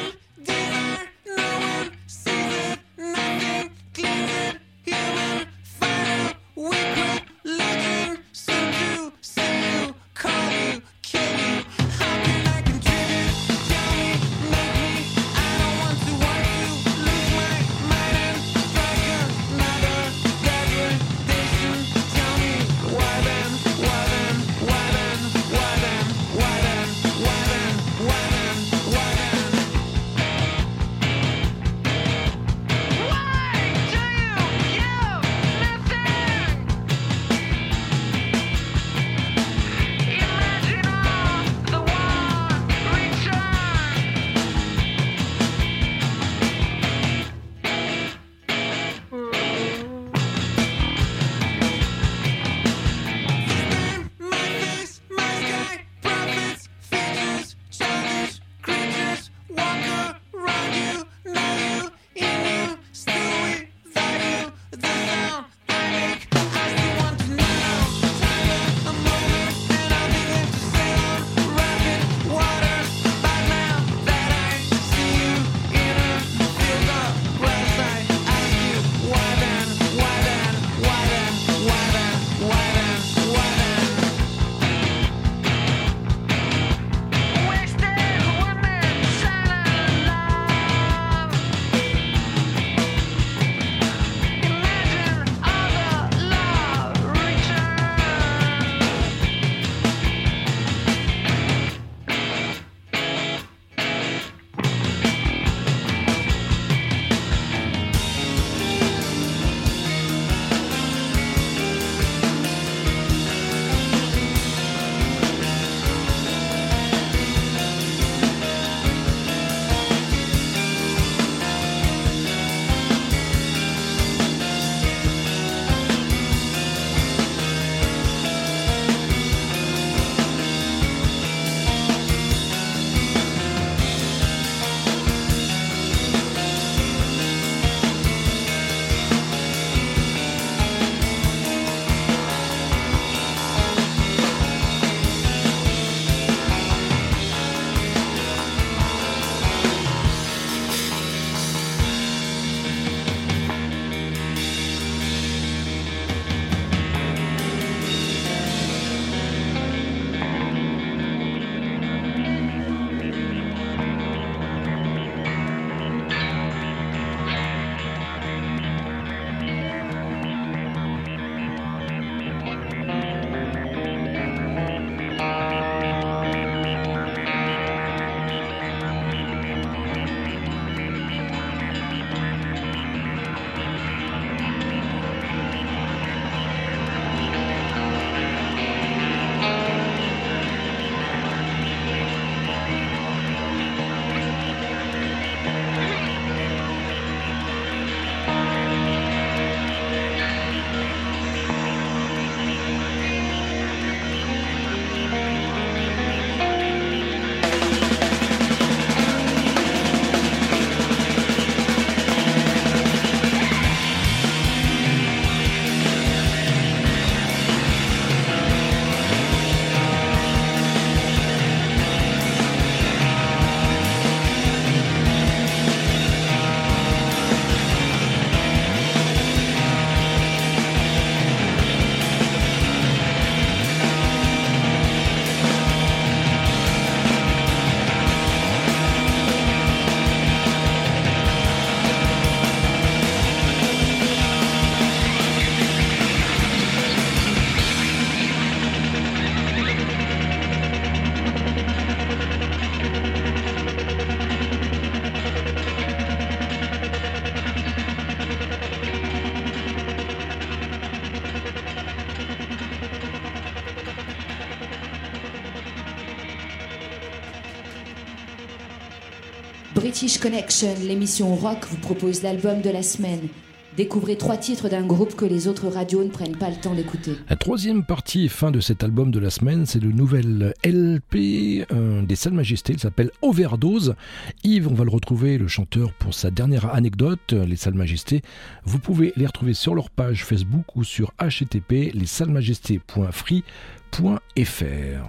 British Connection, l'émission rock, vous propose l'album de la semaine. Découvrez trois titres d'un groupe que les autres radios ne prennent pas le temps d'écouter. La troisième partie et fin de cet album de la semaine, c'est le nouvel LP euh, des Salles Majestés. Il s'appelle Overdose. Yves, on va le retrouver, le chanteur, pour sa dernière anecdote, les Salles Majestés. Vous pouvez les retrouver sur leur page Facebook ou sur http lessalmajestés.free.fr.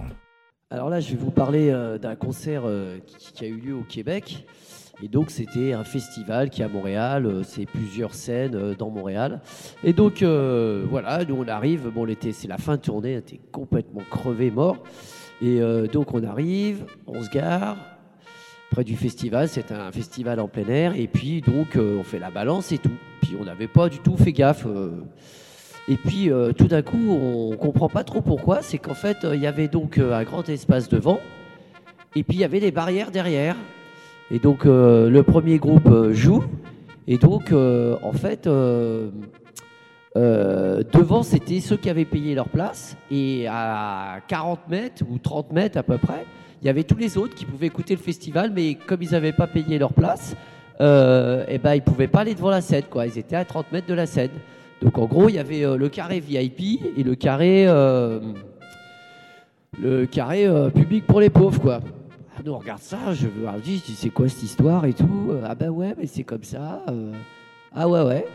Alors là, je vais vous parler euh, d'un concert euh, qui, qui a eu lieu au Québec. Et donc, c'était un festival qui est à Montréal. euh, c'est plusieurs scènes euh, dans Montréal. Et donc, euh, voilà, nous on arrive. Bon, l'été, c'est la fin de tournée. On était complètement crevé, mort. Et donc, on arrive, on se gare près du festival. C'est un festival en plein air. Et puis, donc, on fait la balance et tout. Puis, on n'avait pas du tout fait gaffe. et puis tout d'un coup, on comprend pas trop pourquoi. C'est qu'en fait, il y avait donc un grand espace devant, et puis il y avait des barrières derrière. Et donc euh, le premier groupe euh, joue, et donc euh, en fait, devant c'était ceux qui avaient payé leur place, et à 40 mètres ou 30 mètres à peu près, il y avait tous les autres qui pouvaient écouter le festival, mais comme ils n'avaient pas payé leur place, et ben ils pouvaient pas aller devant la scène, quoi. Ils étaient à 30 mètres de la scène. Donc en gros, il y avait le carré VIP et le carré, le carré public pour les pauvres, quoi. Ah, nous regarde ça, je me dis, c'est quoi cette histoire et tout Euh, Ah bah ouais, mais c'est comme ça. euh. Ah ouais, ouais.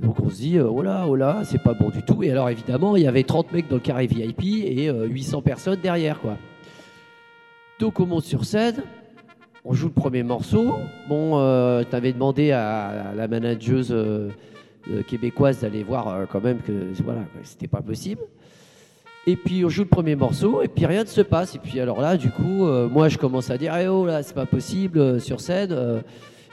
Donc on se dit, euh, oh là, oh là, c'est pas bon du tout. Et alors évidemment, il y avait 30 mecs dans le carré VIP et euh, 800 personnes derrière, quoi. Donc on monte sur scène, on joue le premier morceau. Bon, t'avais demandé à, la manageuse québécoise d'aller voir quand même que voilà, c'était pas possible. Et puis on joue le premier morceau et puis rien ne se passe. Et puis alors là, du coup, euh, moi je commence à dire, eh oh là, c'est pas possible euh, sur scène. euh,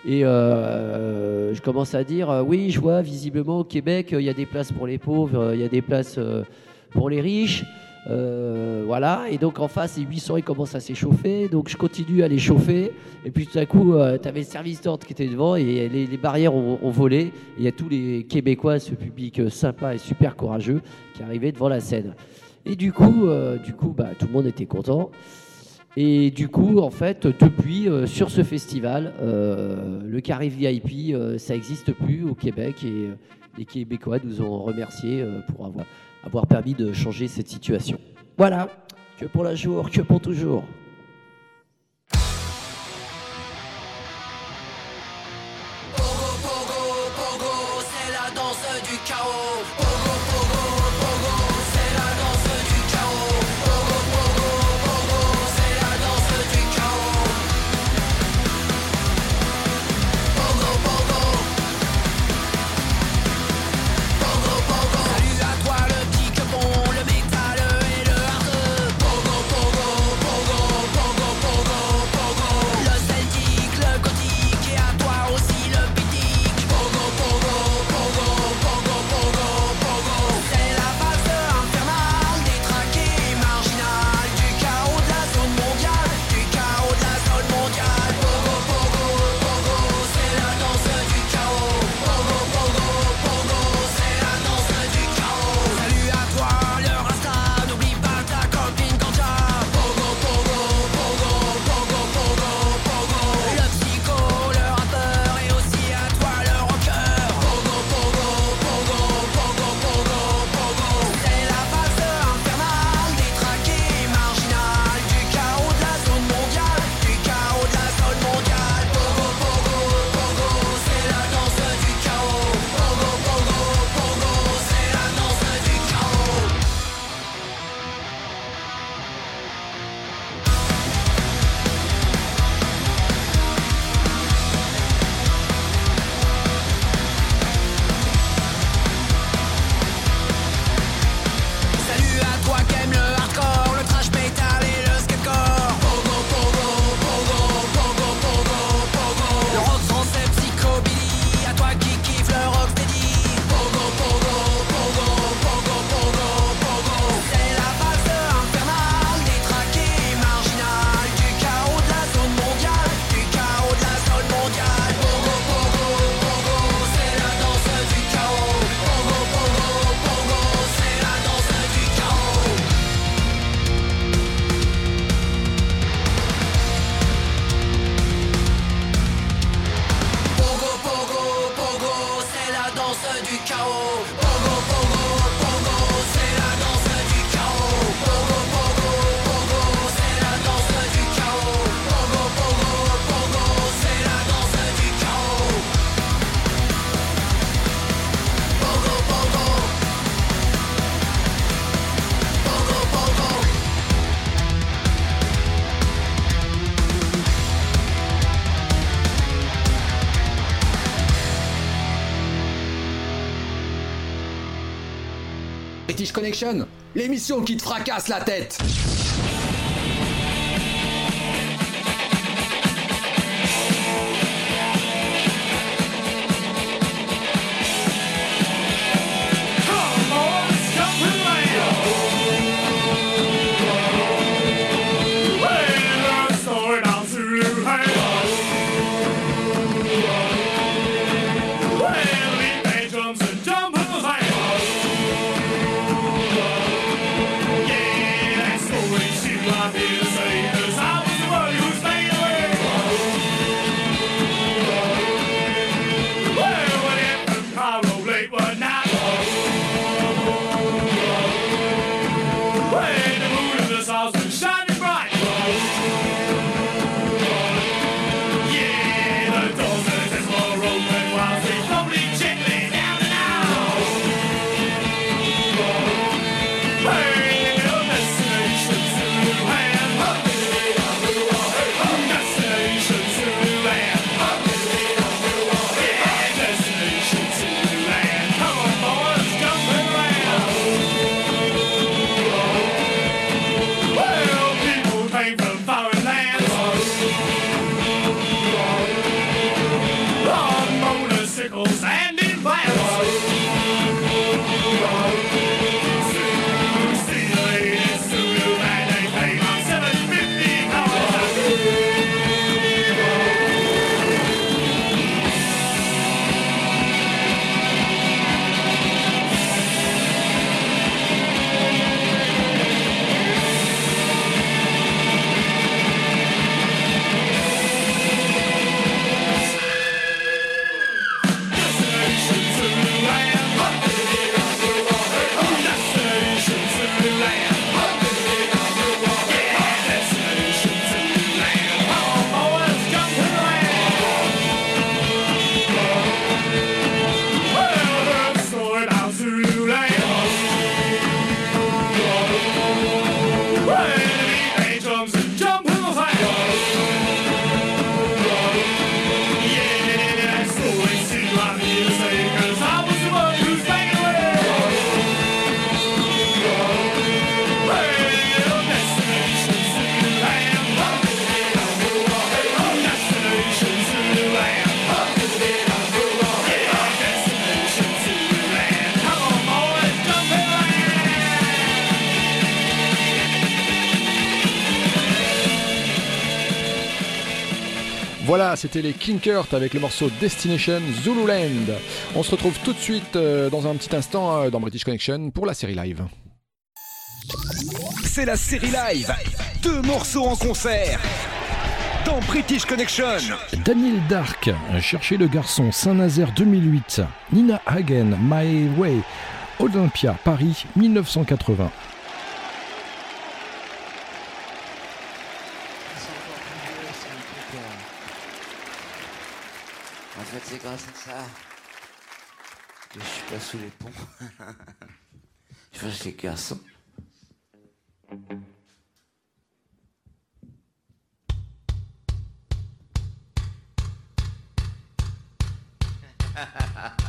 et euh, je commence à dire, euh, oui, je vois visiblement au Québec, euh, il y a des places pour les pauvres, euh, il y a des places euh, pour les riches. Euh, voilà, et donc en face, les 800 ils commencent à s'échauffer, donc je continue à les chauffer, et puis tout à coup, tu avais le service d'ordre qui était devant, et les, barrières ont, volé, et il y a tous les Québécois, ce public sympa et super courageux, qui arrivaient devant la scène. Et du coup, euh, du coup bah, tout le monde était content. Et du coup, en fait, depuis, euh, sur ce festival, euh, le carré VIP, ça n'existe plus au Québec et les Québécois nous ont remerciés pour avoir, permis de changer cette situation. Voilà, que pour la jour, que pour toujours. Pogo, c'est la danse du chaos. quoi qu'aime le Connection, l'émission qui te fracasse la tête. C'était les Kinkert avec le morceau Destination Zululand. On se retrouve tout de suite euh, dans un petit instant euh, dans British Connection pour la série live. C'est la série live. Deux morceaux en concert. Dans British Connection. Daniel Dark, Chercher le garçon, Saint-Nazaire 2008. Nina Hagen, My Way. Olympia, Paris 1980. sous les ponts. *laughs* Je vois que les garçons. Ha. *laughs*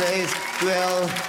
says, well,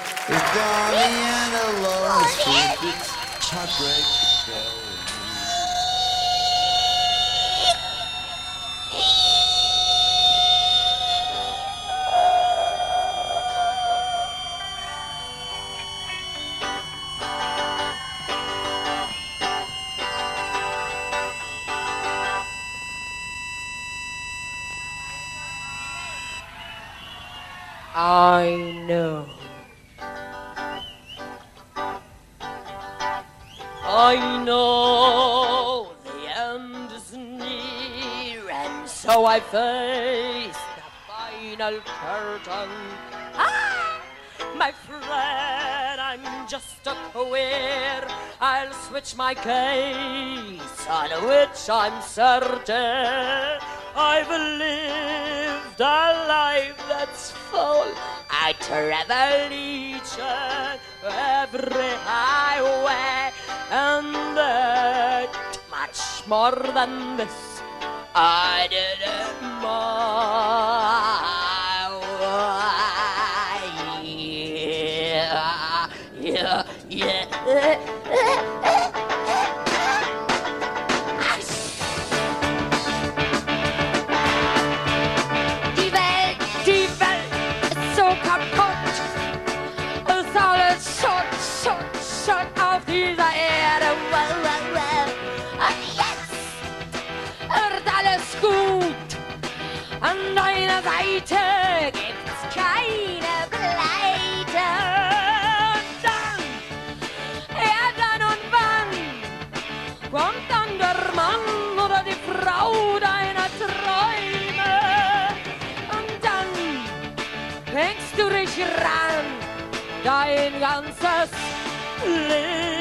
My friend, I'm just a queer. I'll switch my case, on which I'm certain. I've lived a life that's full. I travel each and every highway, and that much more than this I didn't mind. dein ganzes Leben.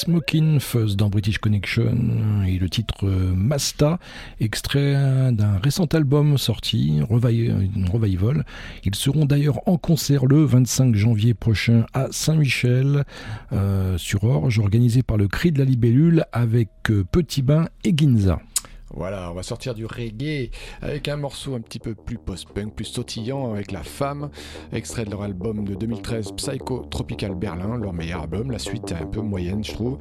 Smoking Fuzz dans British Connection et le titre euh, Masta, extrait d'un récent album sorti, Revi- Revival. Ils seront d'ailleurs en concert le 25 janvier prochain à Saint-Michel euh, sur Orge, organisé par le Cri de la Libellule avec euh, Petit Bain et Ginza. Voilà, on va sortir du reggae avec un morceau un petit peu plus post-punk, plus sautillant avec La Femme, extrait de leur album de 2013 Psycho Tropical Berlin, leur meilleur album. La suite est un peu moyenne, je trouve.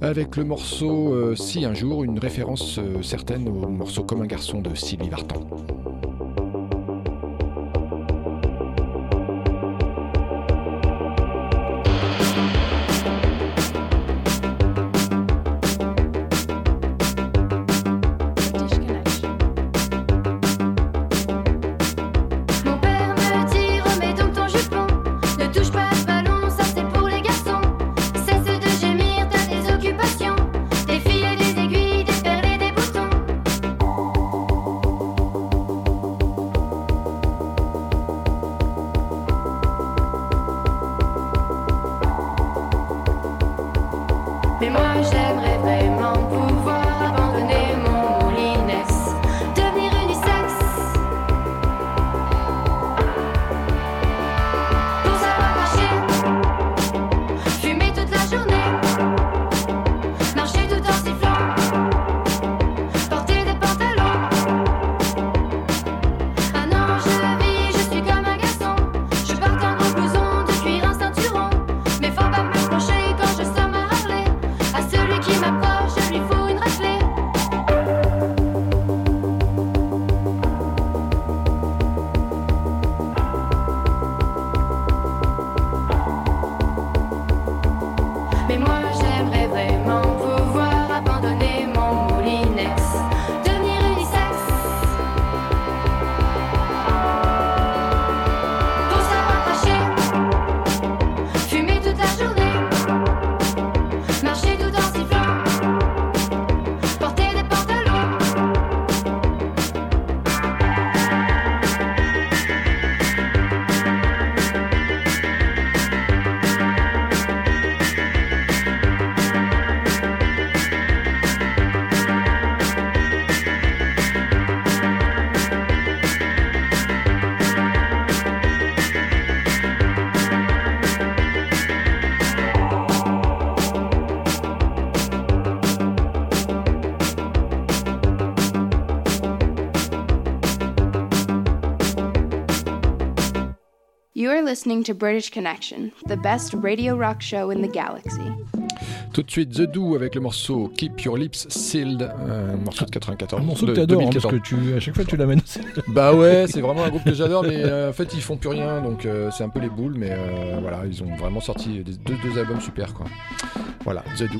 Avec le morceau euh, Si un jour, une référence euh, certaine au morceau Comme un garçon de Sylvie Vartan. Listening to British Connection, the best radio rock show in the galaxy. Tout de suite The Do avec le morceau Keep Your Lips Sealed, un morceau de 94. Un morceau que de t'adores, hein, parce 2014. que tu, à chaque fois tu l'amènes. *laughs* Bah ouais, c'est vraiment un groupe que j'adore, mais euh, en fait ils font plus rien, donc euh, c'est un peu les boules, mais euh, voilà, ils ont vraiment sorti des- deux, deux albums super quoi. Voilà, The Do.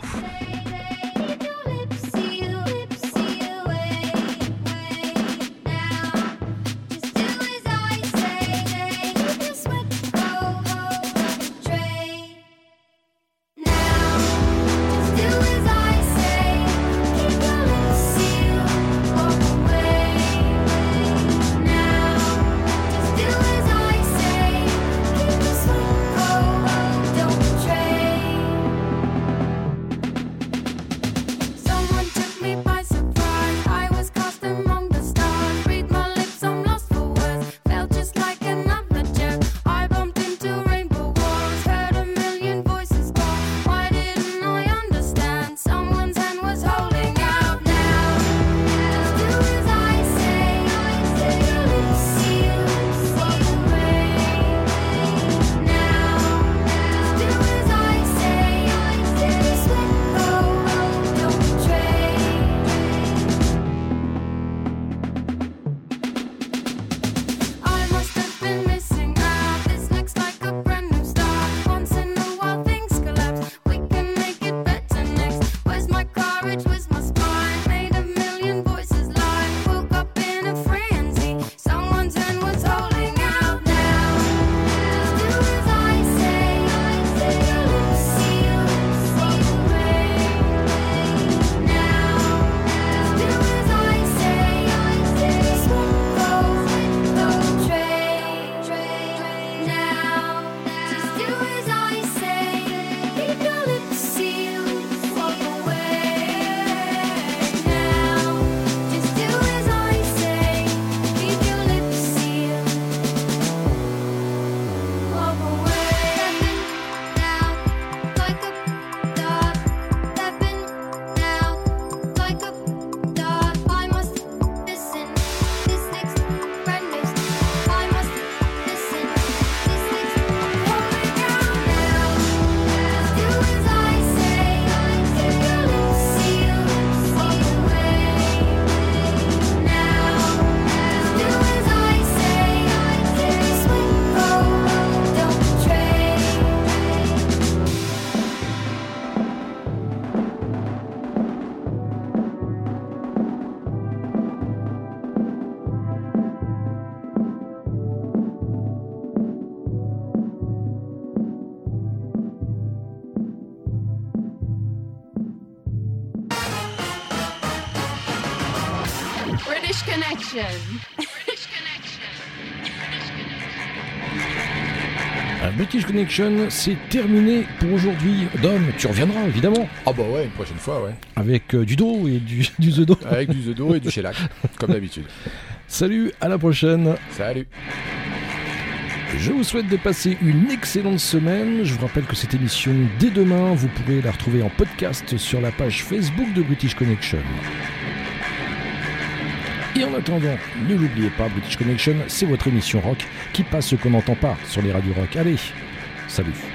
Connection, c'est terminé pour aujourd'hui. Dom, tu reviendras évidemment. Ah bah ouais, une prochaine fois, ouais. Avec euh, du dos et du, *laughs* du The Do. Avec du The Do et du shellac, comme d'habitude. Salut, à la prochaine. Salut. Je vous souhaite de passer une excellente semaine. Je vous rappelle que cette émission, dès demain, vous pourrez la retrouver en podcast sur la page Facebook de British Connection. Et en attendant, ne l'oubliez pas, British Connection, c'est votre émission rock qui passe ce qu'on n'entend pas sur les radios rock. Allez, salut